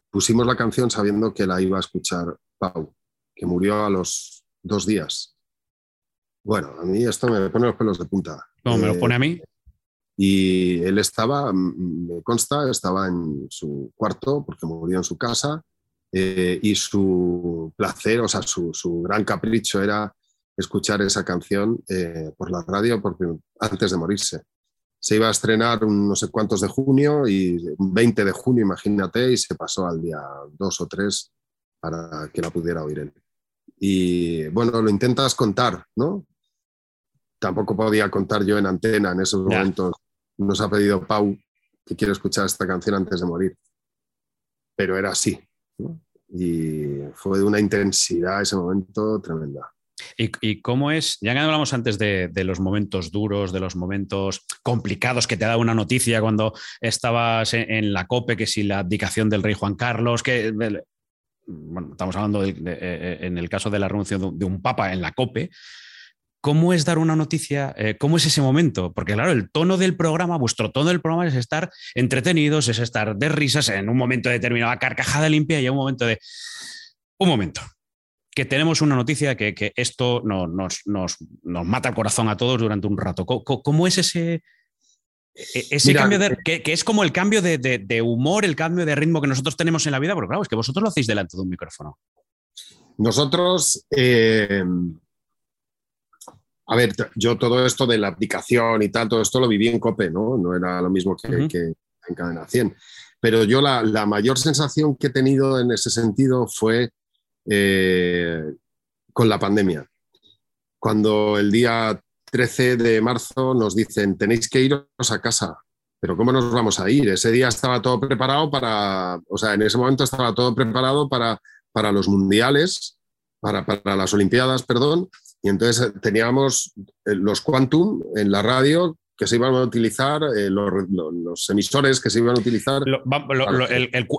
pusimos la canción sabiendo que la iba a escuchar Pau, que murió a los dos días. Bueno, a mí esto me pone los pelos de punta. ¿Cómo me lo pone a mí? Eh, y él estaba, me consta, estaba en su cuarto porque murió en su casa eh, y su placer, o sea, su, su, gran capricho era escuchar esa canción eh, por la radio porque, antes de morirse. Se iba a estrenar un no sé cuántos de junio y 20 de junio, imagínate, y se pasó al día 2 o 3 para que la pudiera oír él. Y bueno, lo intentas contar, ¿no? Tampoco podía contar yo en antena en esos momentos. Nos ha pedido Pau que quiere escuchar esta canción antes de morir. Pero era así. Y fue de una intensidad ese momento tremenda. ¿Y, cómo es? Ya que hablamos antes de, los momentos duros, de los momentos complicados que te da una noticia cuando estabas en, la COPE, que si la abdicación del rey Juan Carlos, que bueno, estamos hablando eh, en el caso de la renuncia de un papa en la COPE. ¿Cómo es dar una noticia? Eh, ¿Cómo es ese momento? Porque claro, el tono del programa, vuestro tono del programa es estar entretenidos, es estar de risas en un momento determinado, carcajada limpia y en un momento de... Un momento, que tenemos una noticia que, esto nos, mata el corazón a todos durante un rato. ¿Cómo, es ese, e, ese cambio de, que, es como el cambio de, humor, el cambio de ritmo que nosotros tenemos en la vida? Porque claro, es que vosotros lo hacéis delante de un micrófono. Nosotros, eh, a ver, yo todo esto de la aplicación y tal, todo esto lo viví en COPE, ¿no? No era lo mismo que, en Cadena 100. Pero yo la, la mayor sensación que he tenido en ese sentido fue eh, con la pandemia. Cuando el día 13 de marzo nos dicen tenéis que iros a casa, pero ¿cómo nos vamos a ir? Ese día estaba todo preparado para, o sea, en ese momento estaba todo preparado para, para los mundiales, para, para las Olimpiadas, perdón, y entonces teníamos eh, los Quantum en la radio que se iban a utilizar, eh, los, emisores que se iban a utilizar.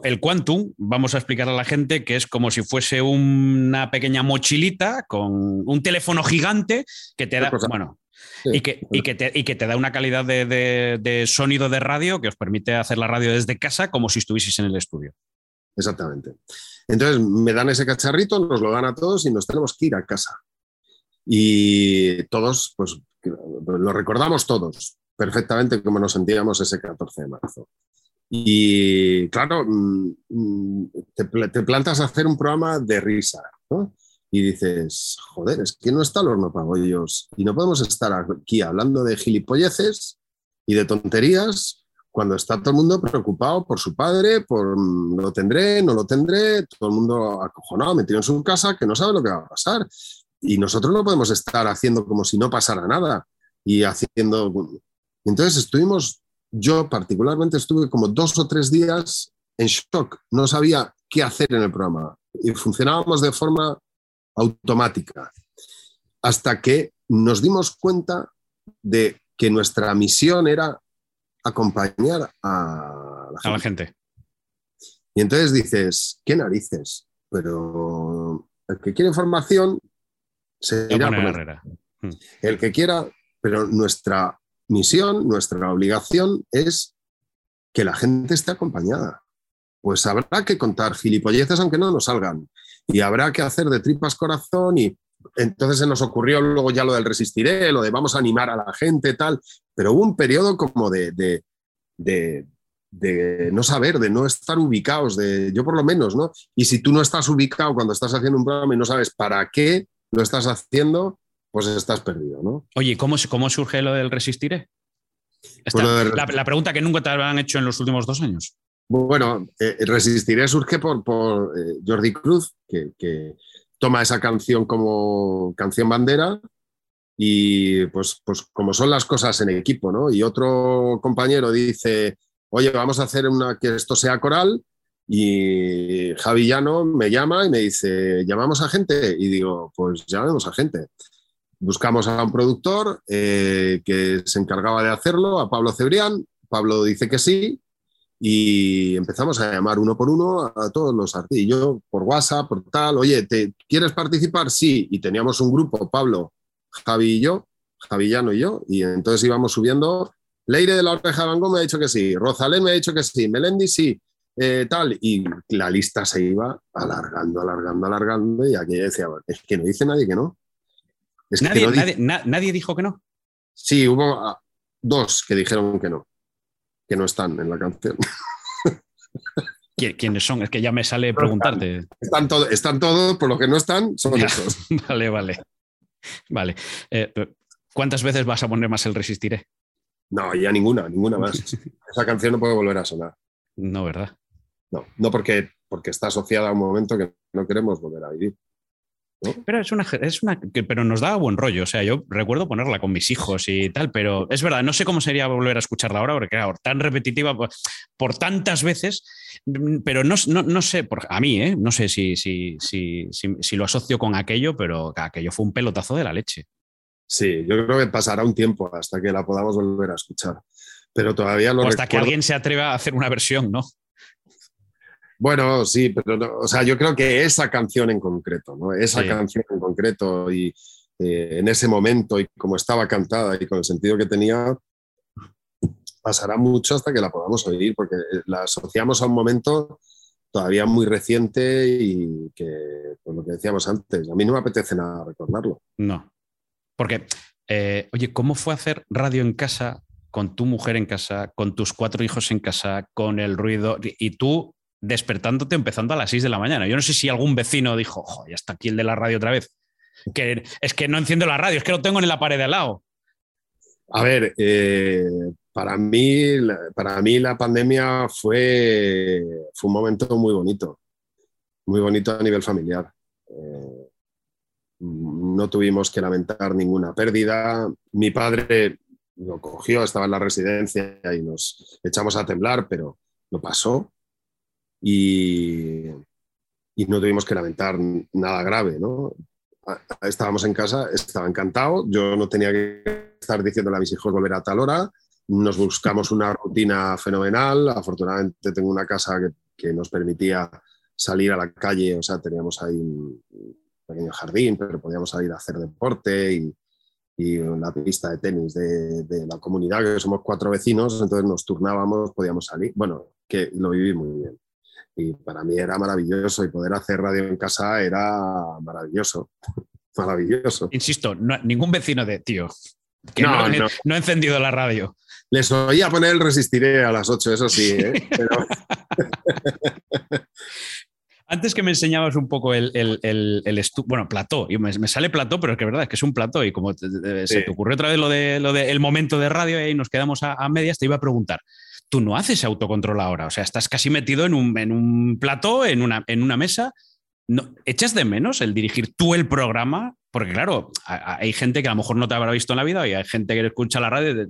el, Quantum, vamos a explicar a la gente que es como si fuese una pequeña mochilita con un teléfono gigante que te da. Bueno, y, que, que te, y, que, te, da una calidad de, sonido de radio que os permite hacer la radio desde casa como si estuvieseis en el estudio. Exactamente. Entonces me dan ese cacharrito, nos lo dan a todos y nos tenemos que ir a casa. Y todos, pues lo recordamos todos perfectamente como nos sentíamos ese 14 de marzo. Y claro, mm, mm, te, plantas a hacer un programa de risa. Y dices, joder, es que no está el horno para y no podemos estar aquí hablando de gilipolleces y de tonterías cuando está todo el mundo preocupado por su padre, por lo tendré, no lo tendré, todo el mundo acojonado, metido en su casa, que no sabe lo que va a pasar. Y nosotros no podemos estar haciendo como si no pasara nada y haciendo... Entonces estuvimos, yo particularmente estuve como dos o tres días en shock, no sabía qué hacer en el programa y funcionábamos de forma automática hasta que nos dimos cuenta de que nuestra misión era acompañar a la gente. A la gente. Y entonces dices, ¿qué narices? Pero el que quiere información se irá a hmm. El que quiera, pero nuestra misión, nuestra obligación es que la gente esté acompañada. Pues habrá que contar gilipolleces aunque no nos salgan. Y habrá que hacer de tripas corazón y entonces se nos ocurrió luego ya lo del resistiré, lo de vamos a animar a la gente, tal. Pero hubo un periodo como de, de, de, de no saber, de no estar ubicados, de yo por lo menos, ¿no? Y si tú no estás ubicado cuando estás haciendo un programa y no sabes para qué lo estás haciendo, pues estás perdido, ¿no? Oye, ¿cómo, cómo surge lo del resistiré? Pues la, pregunta que nunca te han hecho en los últimos dos años. Bueno, eh, Resistiré surge por, por eh, Jordi Cruz, que, toma esa canción como canción bandera y pues, pues como son las cosas en equipo, ¿no? Y otro compañero dice, oye, vamos a hacer una que esto sea coral. Y Javi Llano me llama y me dice, ¿llamamos a gente? Y digo, pues llamemos a gente. Buscamos a un productor eh, que se encargaba de hacerlo, a Pablo Cebrián. Pablo dice que sí, y empezamos a llamar uno por uno a todos los artistas. Yo por WhatsApp, por tal, oye, ¿te, ¿quieres participar? Sí. Y teníamos un grupo, Pablo, Javi y yo, Javillano y yo, y entonces íbamos subiendo. Leire de la Oreja de Van me ha dicho que sí, Rosalén me ha dicho que sí, Melendi sí, eh, tal. Y la lista se iba alargando, alargando, alargando, y aquí decía, es que no dice nadie que no. ¿Nadie, nadie, dijo que no? Sí, hubo ah, dos que dijeron que no que no están en la canción. ¿Quiénes son? Es que ya me sale preguntarte. Están, están todos, por lo que no están, son esos. Vale, vale. Vale. Eh, ¿Cuántas veces vas a poner más el Resistiré? No, ya ninguna, ninguna más. Esa canción no puede volver a sonar. No, ¿verdad? No, no porque, porque está asociada a un momento que no queremos volver a vivir. Pero es una, es una, pero nos da buen rollo. O sea, yo recuerdo ponerla con mis hijos y tal, pero es verdad, no sé cómo sería volver a escucharla ahora, porque claro, tan repetitiva por, tantas veces, pero no, no, sé, por, a mí, ¿eh? no sé si, si, si, si, lo asocio con aquello, pero aquello fue un pelotazo de la leche. Sí, yo creo que pasará un tiempo hasta que la podamos volver a escuchar. Pero todavía lo o hasta que alguien se atreva a hacer una versión, ¿no? Bueno, sí, pero o sea, yo creo que esa canción en concreto, ¿no? Esa canción en concreto y eh, en ese momento y como estaba cantada y con el sentido que tenía, pasará mucho hasta que la podamos oír, porque eh, la asociamos a un momento todavía muy reciente y que, por lo que decíamos antes, a mí no me apetece nada recordarlo. No, porque, eh, oye, ¿cómo fue hacer radio en casa con tu mujer en casa, con tus cuatro hijos en casa, con el ruido, y tú despertándote empezando a las 6 de la mañana. Yo no sé si algún vecino dijo, ya está aquí el de la radio otra vez. Que es que no enciendo la radio, es que lo tengo en la pared de al lado. A ver, eh, para, mí, para mí la pandemia fue, fue un momento muy bonito, muy bonito a nivel familiar. Eh, no tuvimos que lamentar ninguna pérdida. Mi padre lo cogió, estaba en la residencia y nos echamos a temblar, pero lo pasó y, no tuvimos que lamentar nada grave, ¿no? Estábamos en casa, estaba encantado, yo no tenía que estar diciéndole a mis hijos volver a tal hora, nos buscamos una rutina fenomenal, afortunadamente tengo una casa que, nos permitía salir a la calle, o sea, teníamos ahí un pequeño jardín, pero podíamos salir a hacer deporte y, y la pista de tenis de, de, la comunidad, que somos cuatro vecinos, entonces nos turnábamos, podíamos salir. Bueno, que lo viví muy bien y para mí era maravilloso y poder hacer radio en casa era maravilloso, maravilloso. Insisto, ningún vecino de tío que no, ha encendido la radio. Les oía poner el resistiré a las 8, eso sí. ¿eh? Antes que me enseñabas un poco el, el, bueno, plató, y me, sale plató, pero es que es verdad, es que es un plató, y como se te ocurrió otra vez lo de, lo de momento de radio y nos quedamos a, a, medias, te iba a preguntar, tú no haces autocontrol ahora. O sea, estás casi metido en un, en un plató, en una, mesa. No, ¿Echas de menos el dirigir tú el programa? Porque claro, hay gente que a lo mejor no te habrá visto en la vida y hay gente que escucha la radio.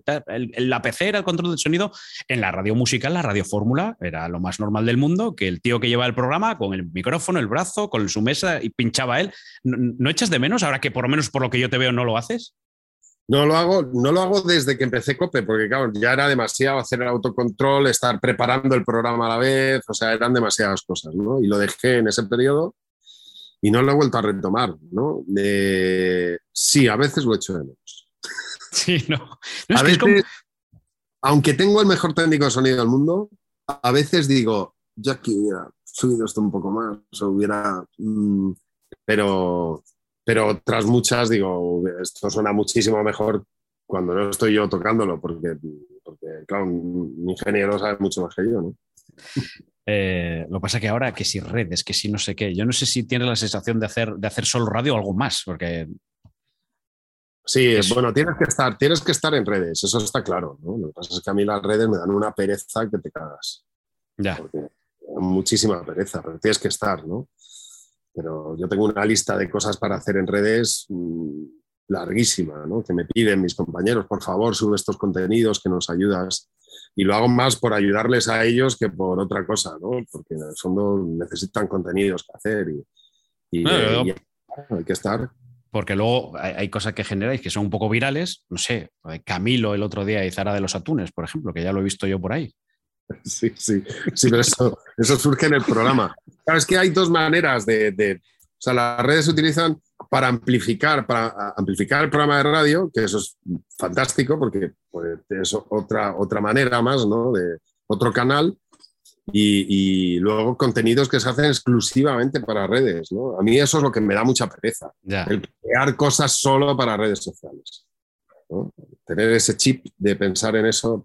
la PC era el control del sonido. En la radio musical, la radio fórmula era lo más normal del mundo, que el tío que lleva el programa con el micrófono, el brazo, con su mesa y pinchaba él. ¿No echas de menos ahora que por lo menos por lo que yo te veo no lo haces? No lo hago, no lo hago desde que empecé COPE, porque claro, ya era demasiado hacer el autocontrol, estar preparando el programa a la vez, o sea, eran demasiadas cosas, ¿no? Y lo dejé en ese periodo y no lo he vuelto a retomar, ¿no? sí, a veces lo echo de menos. Sí, no. aunque tengo el mejor técnico de sonido del mundo, a veces digo, ya que hubiera subido esto un poco más, o hubiera... Mm, pero pero tras muchas digo, esto suena muchísimo mejor cuando no estoy yo tocándolo, porque, porque claro, un ingeniero sabe mucho más que yo, ¿no? Eh, lo que pasa que ahora que si redes, que si no sé qué, yo no sé si tienes la sensación de hacer, de hacer solo radio o algo más, porque... Sí, bueno, tienes que, estar, tienes que estar en redes, eso está claro. ¿no? Lo que pasa es que a mí las redes me dan una pereza que te cagas. Ya. muchísima pereza, pero tienes que estar, ¿no? Pero yo tengo una lista de cosas para hacer en redes mm, larguísima, ¿no? que me piden mis compañeros, por favor, sube estos contenidos que nos ayudas y lo hago más por ayudarles a ellos que por otra cosa, ¿no? Porque en el fondo necesitan contenidos que hacer y, y, No, y hay que estar. Porque luego hay, hay cosas que generáis que son un poco virales. No sé, Camilo el otro día y Zara de los Atunes, por ejemplo, que ya lo he visto yo por ahí. Sí, sí, sí, pero eso, eso surge en el programa. Claro, es que hay dos maneras de, de- O sea, las redes se utilizan para amplificar, para amplificar el programa de radio, que eso es fantástico, porque pues, es otra, otra manera más, ¿no? De otro canal. Y, y luego contenidos que se hacen exclusivamente para redes, ¿no? A mí eso es lo que me da mucha pereza. Ya. el crear cosas solo para redes sociales. ¿no? Tener ese chip de pensar en eso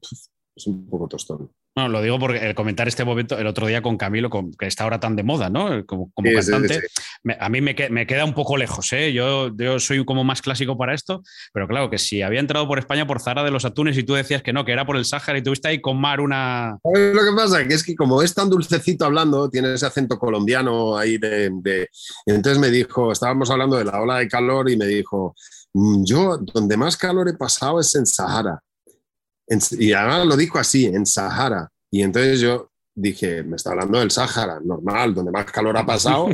es un poco tostón. No, lo digo porque el comentar este momento el otro día con Camilo, con- que está ahora tan de moda, ¿no? Como, como Sí, cantante, sí. me- a mí me, que- me queda un poco lejos, ¿eh? Yo, yo soy como más clásico para esto, pero claro, que si había entrado por España por Zara de los Atunes y tú decías que no, que era por el Sáhara y tuviste ahí con Mar una... ¿Sabes lo que pasa? Que es que como es tan dulcecito hablando, tiene ese acento colombiano ahí de, de- Entonces me dijo, estábamos hablando de la ola de calor y me dijo, "Mm, yo donde más calor he pasado es en Sahara. Y además lo dijo así, en Sahara. Y entonces yo dije, me está hablando del Sahara, normal, donde más calor ha pasado.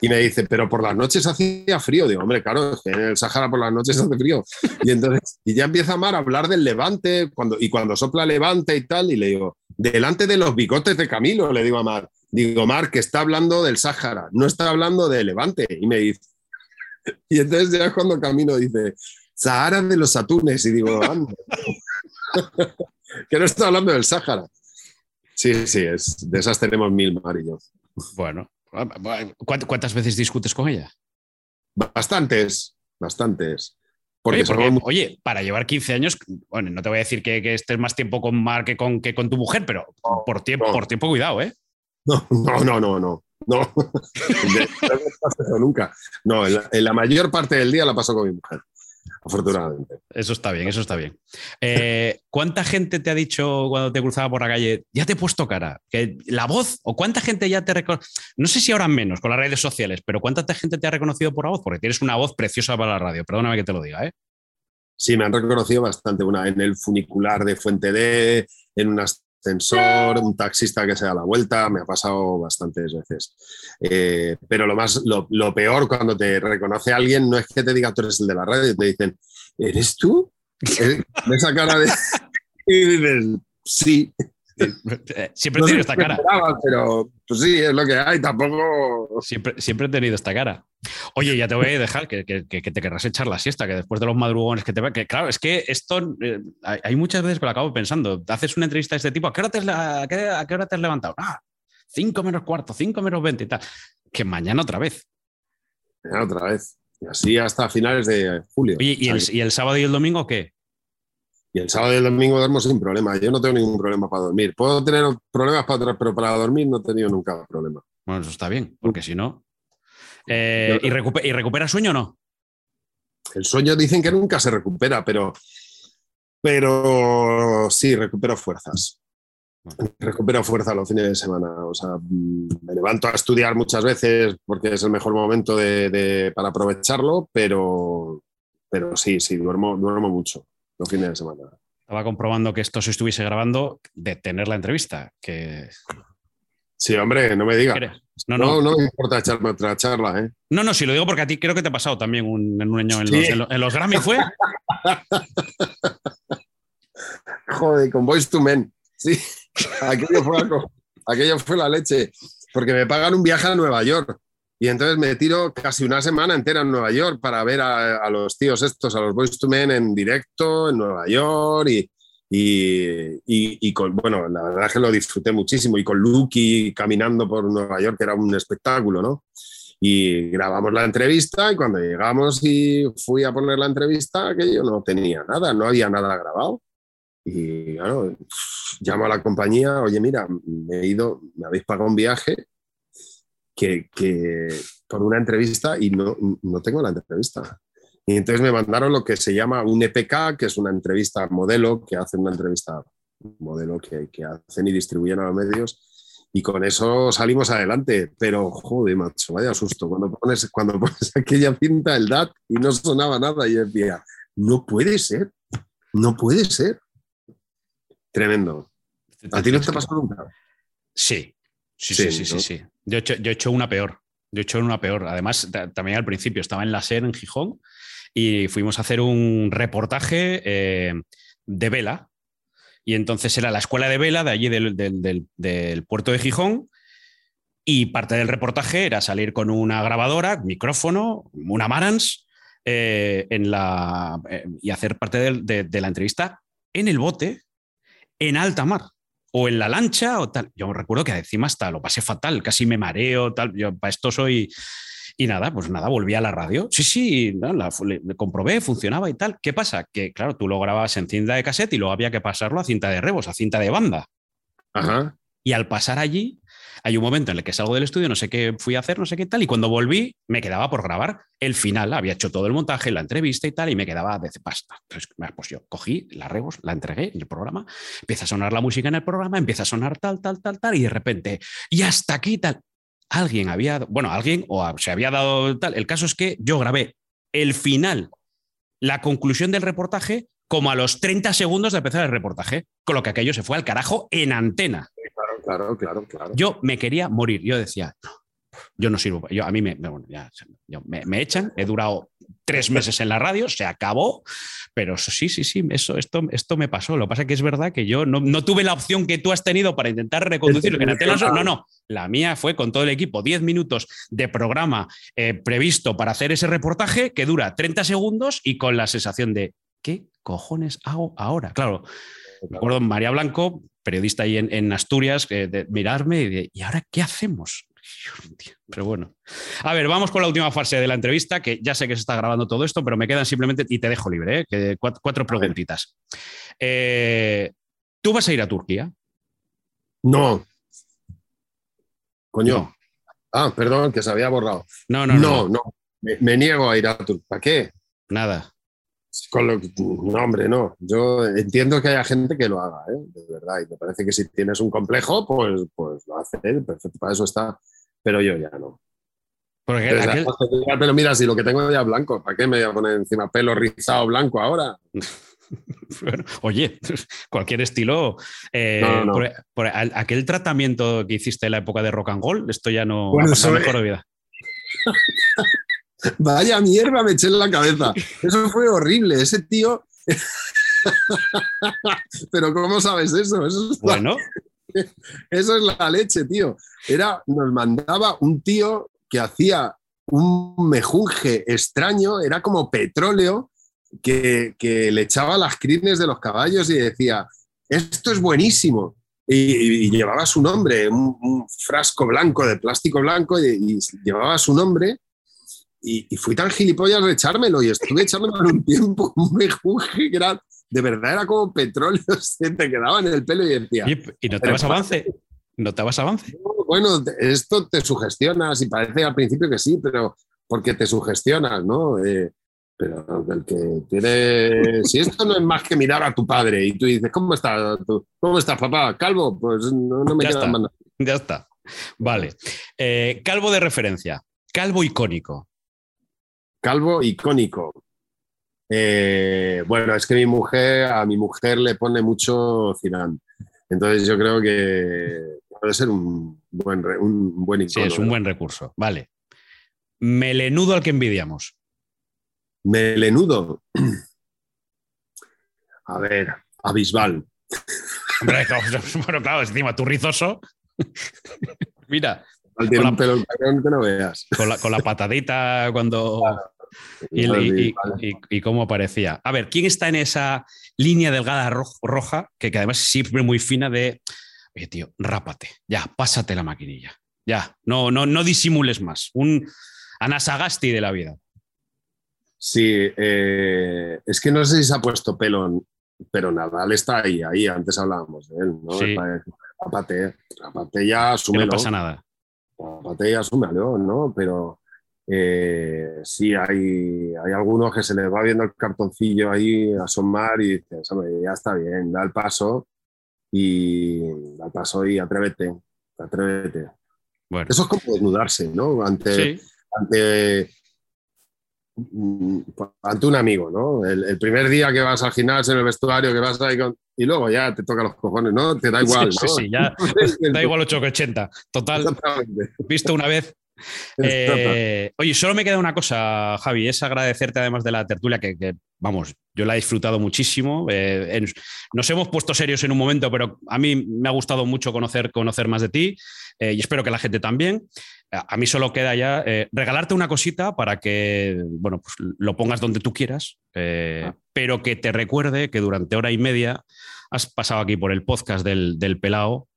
Y me dice, pero por las noches hacía frío. Digo, hombre, claro, en el Sahara por las noches hace frío. Y entonces, y ya empieza Mar a hablar del levante, cuando, y cuando sopla levante y tal, y le digo, delante de los bigotes de Camilo, le digo a Mar, digo, Mar, que está hablando del Sahara, no está hablando de levante. Y me dice, y entonces ya es cuando Camilo dice, Sahara de los atunes, y digo, anda. Que no está hablando del Sahara. Sí, sí, es, de esas tenemos mil, Mar y yo. Bueno, ¿cuánt- ¿cuántas veces discutes con ella? Bastantes, bastantes. Porque, Oye, porque, somos muy- oye, para llevar 15 años, bueno, no te voy a decir que, que estés más tiempo con Mar que con, que con tu mujer, pero por tiempo, no. por tiempo cuidado, ¿eh? No, no, no, no, no. No, De- no me pasa eso nunca. No, en la, en la mayor parte del día la paso con mi mujer, afortunadamente. Eso está bien, eso está bien. Eh, ¿Cuánta gente te ha dicho cuando te cruzaba por la calle, ya te he puesto cara? Que la voz, o cuánta gente ya te reconoce, no sé si ahora menos con las redes sociales, pero cuánta gente te ha reconocido por la voz, porque tienes una voz preciosa para la radio, perdóname que te lo diga, ¿eh? Sí, me han reconocido bastante. Una en el funicular de Fuente D, en un ascensor, un taxista que se da la vuelta, me ha pasado bastantes veces. Eh, pero lo más, lo, lo peor cuando te reconoce alguien no es que te diga tú eres el de la radio, te dicen, ¿eres tú? ¿Eh? Esa cara de. Y dices, sí. Siempre he tenido esta cara. pero pues sí, es lo que hay. Tampoco. Siempre, siempre he tenido esta cara. Oye, ya te voy a dejar que, que- que- te querrás echar la siesta, que después de los madrugones que te. Que claro, es que esto. eh, hay, muchas veces que lo acabo pensando. Haces una entrevista de este tipo, ¿a qué hora te has, la- a qué, a qué hora te has levantado? Ah, 5 menos cuarto, 5 menos 20 y tal. Que mañana otra vez. Ya, otra vez. Y así hasta finales de julio. Oye, ¿y O el, sea, y el sábado y el domingo qué? Y el sábado y el domingo duermo sin problema. Yo no tengo ningún problema para dormir. Puedo tener problemas para otras, pero para dormir no he tenido nunca problema. Bueno, eso está bien, porque si no. Eh, ¿y, recupe- ¿Y recupera sueño o no? El sueño dicen que nunca se recupera, pero, pero sí, recupero fuerzas. Recupero fuerza los fines de semana. O sea, mm, me levanto a estudiar muchas veces porque es el mejor momento de- de- para aprovecharlo, pero, pero sí, sí, duermo, duermo mucho los fines de semana. Estaba comprobando que esto se estuviese grabando de tener la entrevista. Que... Sí, hombre, no me digas. No, No, no, no me importa echarme otra charla, ¿eh? no, no, si lo digo porque a ti creo que te ha pasado también un, en un año en, Sí. los, en los- en los Grammy, ¿fue? Joder, con Voice to Men. Sí, aquello fue, algo- aquello fue la leche. Porque me pagan un viaje a Nueva York. Y entonces me tiro casi una semana entera en Nueva York para ver a, a los tíos estos, a los Voice to Men en directo en Nueva York. Y, y, y- y con, bueno, la verdad es que lo disfruté muchísimo. Y con Lucky caminando por Nueva York, que era un espectáculo, ¿no? Y grabamos la entrevista y cuando llegamos y fui a poner la entrevista, aquello no tenía nada, no había nada grabado. Y claro, llamo a la compañía, oye, mira, me he ido, me habéis pagado un viaje que, que por una entrevista y no, no tengo la entrevista. Y entonces me mandaron lo que se llama un EPK, que es una entrevista modelo, que hacen una entrevista modelo que, que hacen y distribuyen a los medios. Y con eso salimos adelante. Pero, joder, macho, vaya susto. Cuando pones, cuando pones aquella cinta, el DAT, y no sonaba nada, y decía, no puede ser, no puede ser. Tremendo, ¿A ti no te pasó nunca? Sí, sí, sí, sí, sí. sí, Yo, he hecho, una peor. Yo he hecho una peor. Además, también al principio estaba en la SER en Gijón y fuimos a hacer un reportaje eh, de vela. Y entonces era la escuela de vela de allí del, puerto de Gijón. Y parte del reportaje era salir con una grabadora, micrófono, una Marans, eh, eh, y hacer parte de, la entrevista en el bote, en alta mar, o en la lancha, o tal. Yo recuerdo que encima hasta lo pasé fatal, casi me mareo, tal. Yo para esto soy y nada, pues nada, volví a la radio. Sí, sí, la, comprobé, funcionaba y tal. ¿Qué pasa? Que claro, tú lo grababas en cinta de cassette y luego había que pasarlo a cinta de rebos, a cinta de banda. Ajá. Y al pasar allí, hay un momento en el que salgo del estudio, no sé qué fui a hacer, no sé qué tal, y cuando volví me quedaba por grabar el final, había hecho todo el montaje, la entrevista y tal, y me quedaba de pasta. Entonces, pues yo cogí la rebos, la entregué en el programa, empieza a sonar la música en el programa, empieza a sonar tal, tal, tal, tal, y de repente, y hasta aquí tal alguien había, bueno, alguien o se había dado tal. El caso es que yo grabé el final, la conclusión del reportaje, como a los 30 segundos de empezar el reportaje, con lo que aquello se fue al carajo en antena. Claro, claro, claro. Yo me quería morir. Yo decía, yo no sirvo. Yo, a mí me, me, echan, he durado tres meses en la radio, se acabó, pero sí, sí, sí, eso, esto, esto me pasó. Lo que pasa es que es verdad que yo no, tuve la opción que tú has tenido para intentar reconducirlo. no, no, la mía fue con todo el equipo, 10 minutos de programa eh, previsto para hacer ese reportaje que dura 30 segundos y con la sensación de, ¿qué cojones hago ahora? Claro, me acuerdo María Blanco, periodista ahí en, Asturias, de mirarme y de, ¿y ahora qué hacemos? Pero bueno. A ver, vamos con la última fase de la entrevista, que ya sé que se está grabando todo esto, pero me quedan simplemente, y te dejo libre, ¿eh? que cuatro, preguntitas. Eh, ¿Tú vas a ir a Turquía? No. Coño. Ah, perdón, que se había borrado. No, no, no. No, Me, niego a ir a Turquía. ¿Para qué? Nada. Con lo no, hombre, no. Yo entiendo que haya gente que lo haga, ¿eh? de verdad. Y me parece que si tienes un complejo, pues, pues lo hace, perfecto, para eso está pero yo ya no. Pero mira, si lo que tengo ya es blanco, ¿para qué me voy a poner encima pelo rizado blanco ahora? oye, cualquier estilo. Eh, por, aquel tratamiento que hiciste en la época de rock and roll, esto ya no ha pasado mejor de vida. Vaya mierda, me eché en la cabeza. Eso fue horrible. Ese tío. Pero ¿cómo sabes eso? eso bueno. Eso es la leche, tío. Era, nos mandaba un tío que hacía un mejunje extraño, era como petróleo, que, le echaba las crines de los caballos y decía, esto es buenísimo. Y, llevaba su nombre, un, frasco blanco de plástico blanco, y, llevaba su nombre. Y, fui tan gilipollas de echármelo y estuve echándomelo un tiempo, un mejunje que era de verdad era como petróleo, se te quedaba en el pelo y decía. ¿Y, notabas avance? ¿Notabas avance? Bueno, esto te sugestionas y parece al principio que sí, pero porque te sugestionas, ¿no? Eh, pero el que tiene. Si esto no es más que mirar a tu padre y tú dices, ¿cómo estás? ¿Cómo estás, papá? ¿Calvo? Pues no, me queda más. Ya está. Vale. Eh, calvo de referencia. Calvo icónico. Calvo icónico. Eh, bueno, es que mi mujer, a mi mujer le pone mucho Zidane. Entonces yo creo que puede ser un buen, un buen Sí, es un buen recurso. Vale. Melenudo al que envidiamos. Melenudo. A ver, Abisbal. bueno, claro, encima tú rizoso. Mira. Con la, que no veas. Con la, patadita cuando. Y, cómo parecía. A ver, ¿quién está en esa línea delgada roja, que, además es siempre muy fina de, oye, tío, rápate, ya, pásate la maquinilla, ya, no, no, no disimules más. Un Anasagasti de la vida. Sí, eh, es que no sé si se ha puesto pelo, pero Nadal está ahí, ahí, antes hablábamos de él, ¿no? Sí. Rápate, rápate ya, asúmelo. no pasa nada. Rápate ya, asúmelo, ¿no? Pero eh, sí, hay, hay algunos que se les va viendo el cartoncillo ahí asomar y dices, ya está bien, da el paso y da el paso y atrévete, atrévete. Bueno. Eso es como desnudarse, ¿no? Ante, ante, mm, ante un amigo, ¿no? El, primer día que vas al gimnasio, en el vestuario, que vas ahí con... y luego ya te toca los cojones, ¿no? Te da igual. Sí, ¿no? sí, ya da igual 8 que 80. Total, visto una vez. Eh, oye, solo me queda una cosa, Javi, es agradecerte además de la tertulia que, que vamos, yo la he disfrutado muchísimo. Eh, en, nos hemos puesto serios en un momento, pero a mí me ha gustado mucho conocer, conocer más de ti eh, y espero que la gente también. A mí solo queda ya eh, regalarte una cosita para que, bueno, pues lo pongas donde tú quieras, ah. pero que te recuerde que durante hora y media has pasado aquí por el podcast del, del Pelao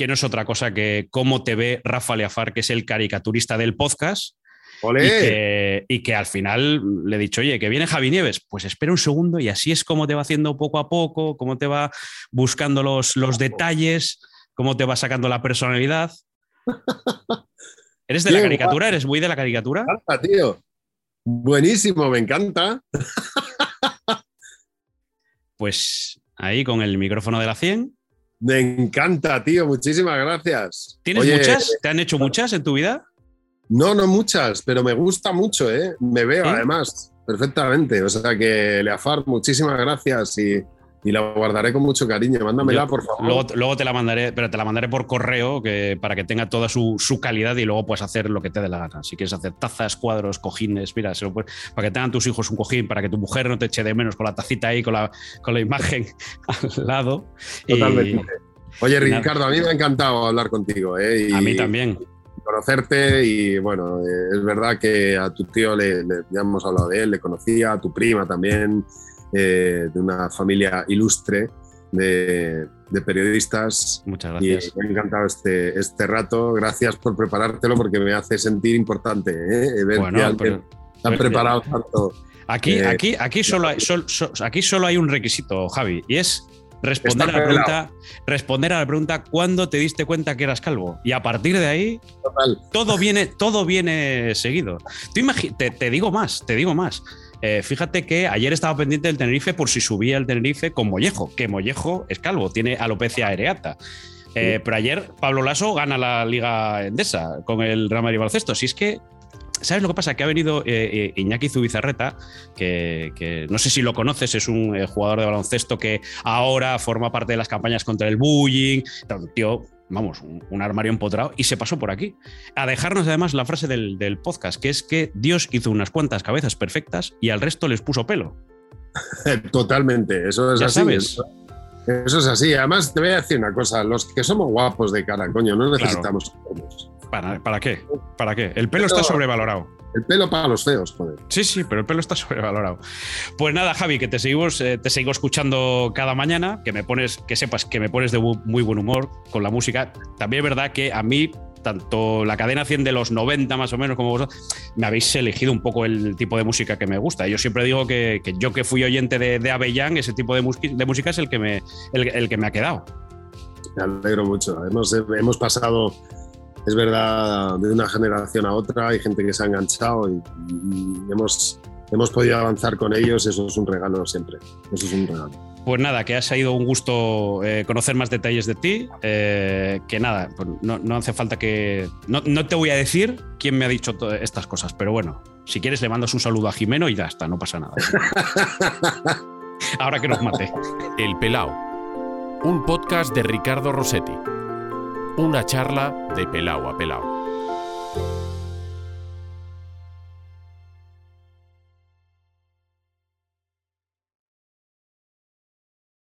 que no es otra cosa que cómo te ve Rafa Leafar, que es el caricaturista del podcast. Y que, y que, al final le he dicho, oye, que viene Javi Nieves, pues espera un segundo y así es como te va haciendo poco a poco, cómo te va buscando los, los detalles, cómo te va sacando la personalidad. ¿Eres de la caricatura? ¿Eres muy de la caricatura? Encanta, tío. Buenísimo, me encanta. Pues ahí con el micrófono de la 100. Me encanta, tío. Muchísimas gracias. ¿Tienes muchas? ¿Te han hecho muchas en tu vida? No, no muchas, pero me gusta mucho, ¿eh? Me veo además perfectamente. O sea que, Leafar, muchísimas gracias y, la guardaré con mucho cariño. Mándamela, por favor. Luego, te la mandaré, pero te la mandaré por correo que, para que tenga toda su, calidad y luego puedes hacer lo que te dé la gana. Si quieres hacer tazas, cuadros, cojines, mira, para que tengan tus hijos un cojín, para que tu mujer no te eche de menos con la tacita ahí, con la, con la imagen al lado. Totalmente. Oye, Ricardo, a mí me ha encantado hablar contigo. ¿eh? a mí también conocerte y bueno, eh, es verdad que a tu tío le, ya hemos hablado de él, le conocía, a tu prima también, eh, de una familia ilustre de, periodistas. Muchas gracias. Y me ha encantado este, este rato. Gracias por preparártelo porque me hace sentir importante ¿eh? ver bueno, que han preparado tanto. Aquí, aquí, aquí, solo hay, aquí solo hay un requisito, Javi, y es responder a, la pregunta, responder a la pregunta ¿cuándo te diste cuenta que eras calvo? Y a partir de ahí todo viene, todo viene seguido. Tú te, te, digo más, te digo más. Eh, fíjate que ayer estaba pendiente del Tenerife por si subía el Tenerife con Mollejo, que Mollejo es calvo, tiene alopecia areata. Eh, pero ayer Pablo Lasso gana la Liga Endesa con el Real Madrid Baloncesto. Si es que ¿Sabes lo que pasa? Que ha venido eh, Iñaki Zubizarreta, que, no sé si lo conoces, es un eh, jugador de baloncesto que ahora forma parte de las campañas contra el bullying. Tío, vamos, un, armario empotrado y se pasó por aquí. A dejarnos además la frase del, podcast, que es que Dios hizo unas cuantas cabezas perfectas y al resto les puso pelo. Totalmente, eso es así. Eso, es así. Además, te voy a decir una cosa: los que somos guapos de cara, coño, no necesitamos. ¿Para, qué? ¿Para qué? El pelo está sobrevalorado. El pelo para los feos, joder. Sí, sí, pero el pelo está sobrevalorado. Pues nada, Javi, que te seguimos, eh, te sigo escuchando cada mañana, que me pones, que sepas que me pones de muy buen humor con la música. También es verdad que a mí, tanto la cadena 100 de los 90 más o menos como vosotros, me habéis elegido un poco el tipo de música que me gusta. Yo siempre digo que, yo que fui oyente de, de Avellán, ese tipo de, de música es el que me, el, que me ha quedado. Me alegro mucho. Hemos, hemos pasado es verdad, de una generación a otra hay gente que se ha enganchado y, hemos, hemos podido avanzar con ellos, eso es un regalo siempre, eso es un regalo. Pues nada, que ha sido un gusto eh, conocer más detalles de ti. Eh, que nada, pues no, hace falta que. No, te voy a decir quién me ha dicho estas cosas, pero bueno, si quieres le mandas un saludo a Jimeno y ya está, no pasa nada. Ahora que nos mate. El Pelao, un podcast de Ricardo Rossetti una charla de pelao a pelao.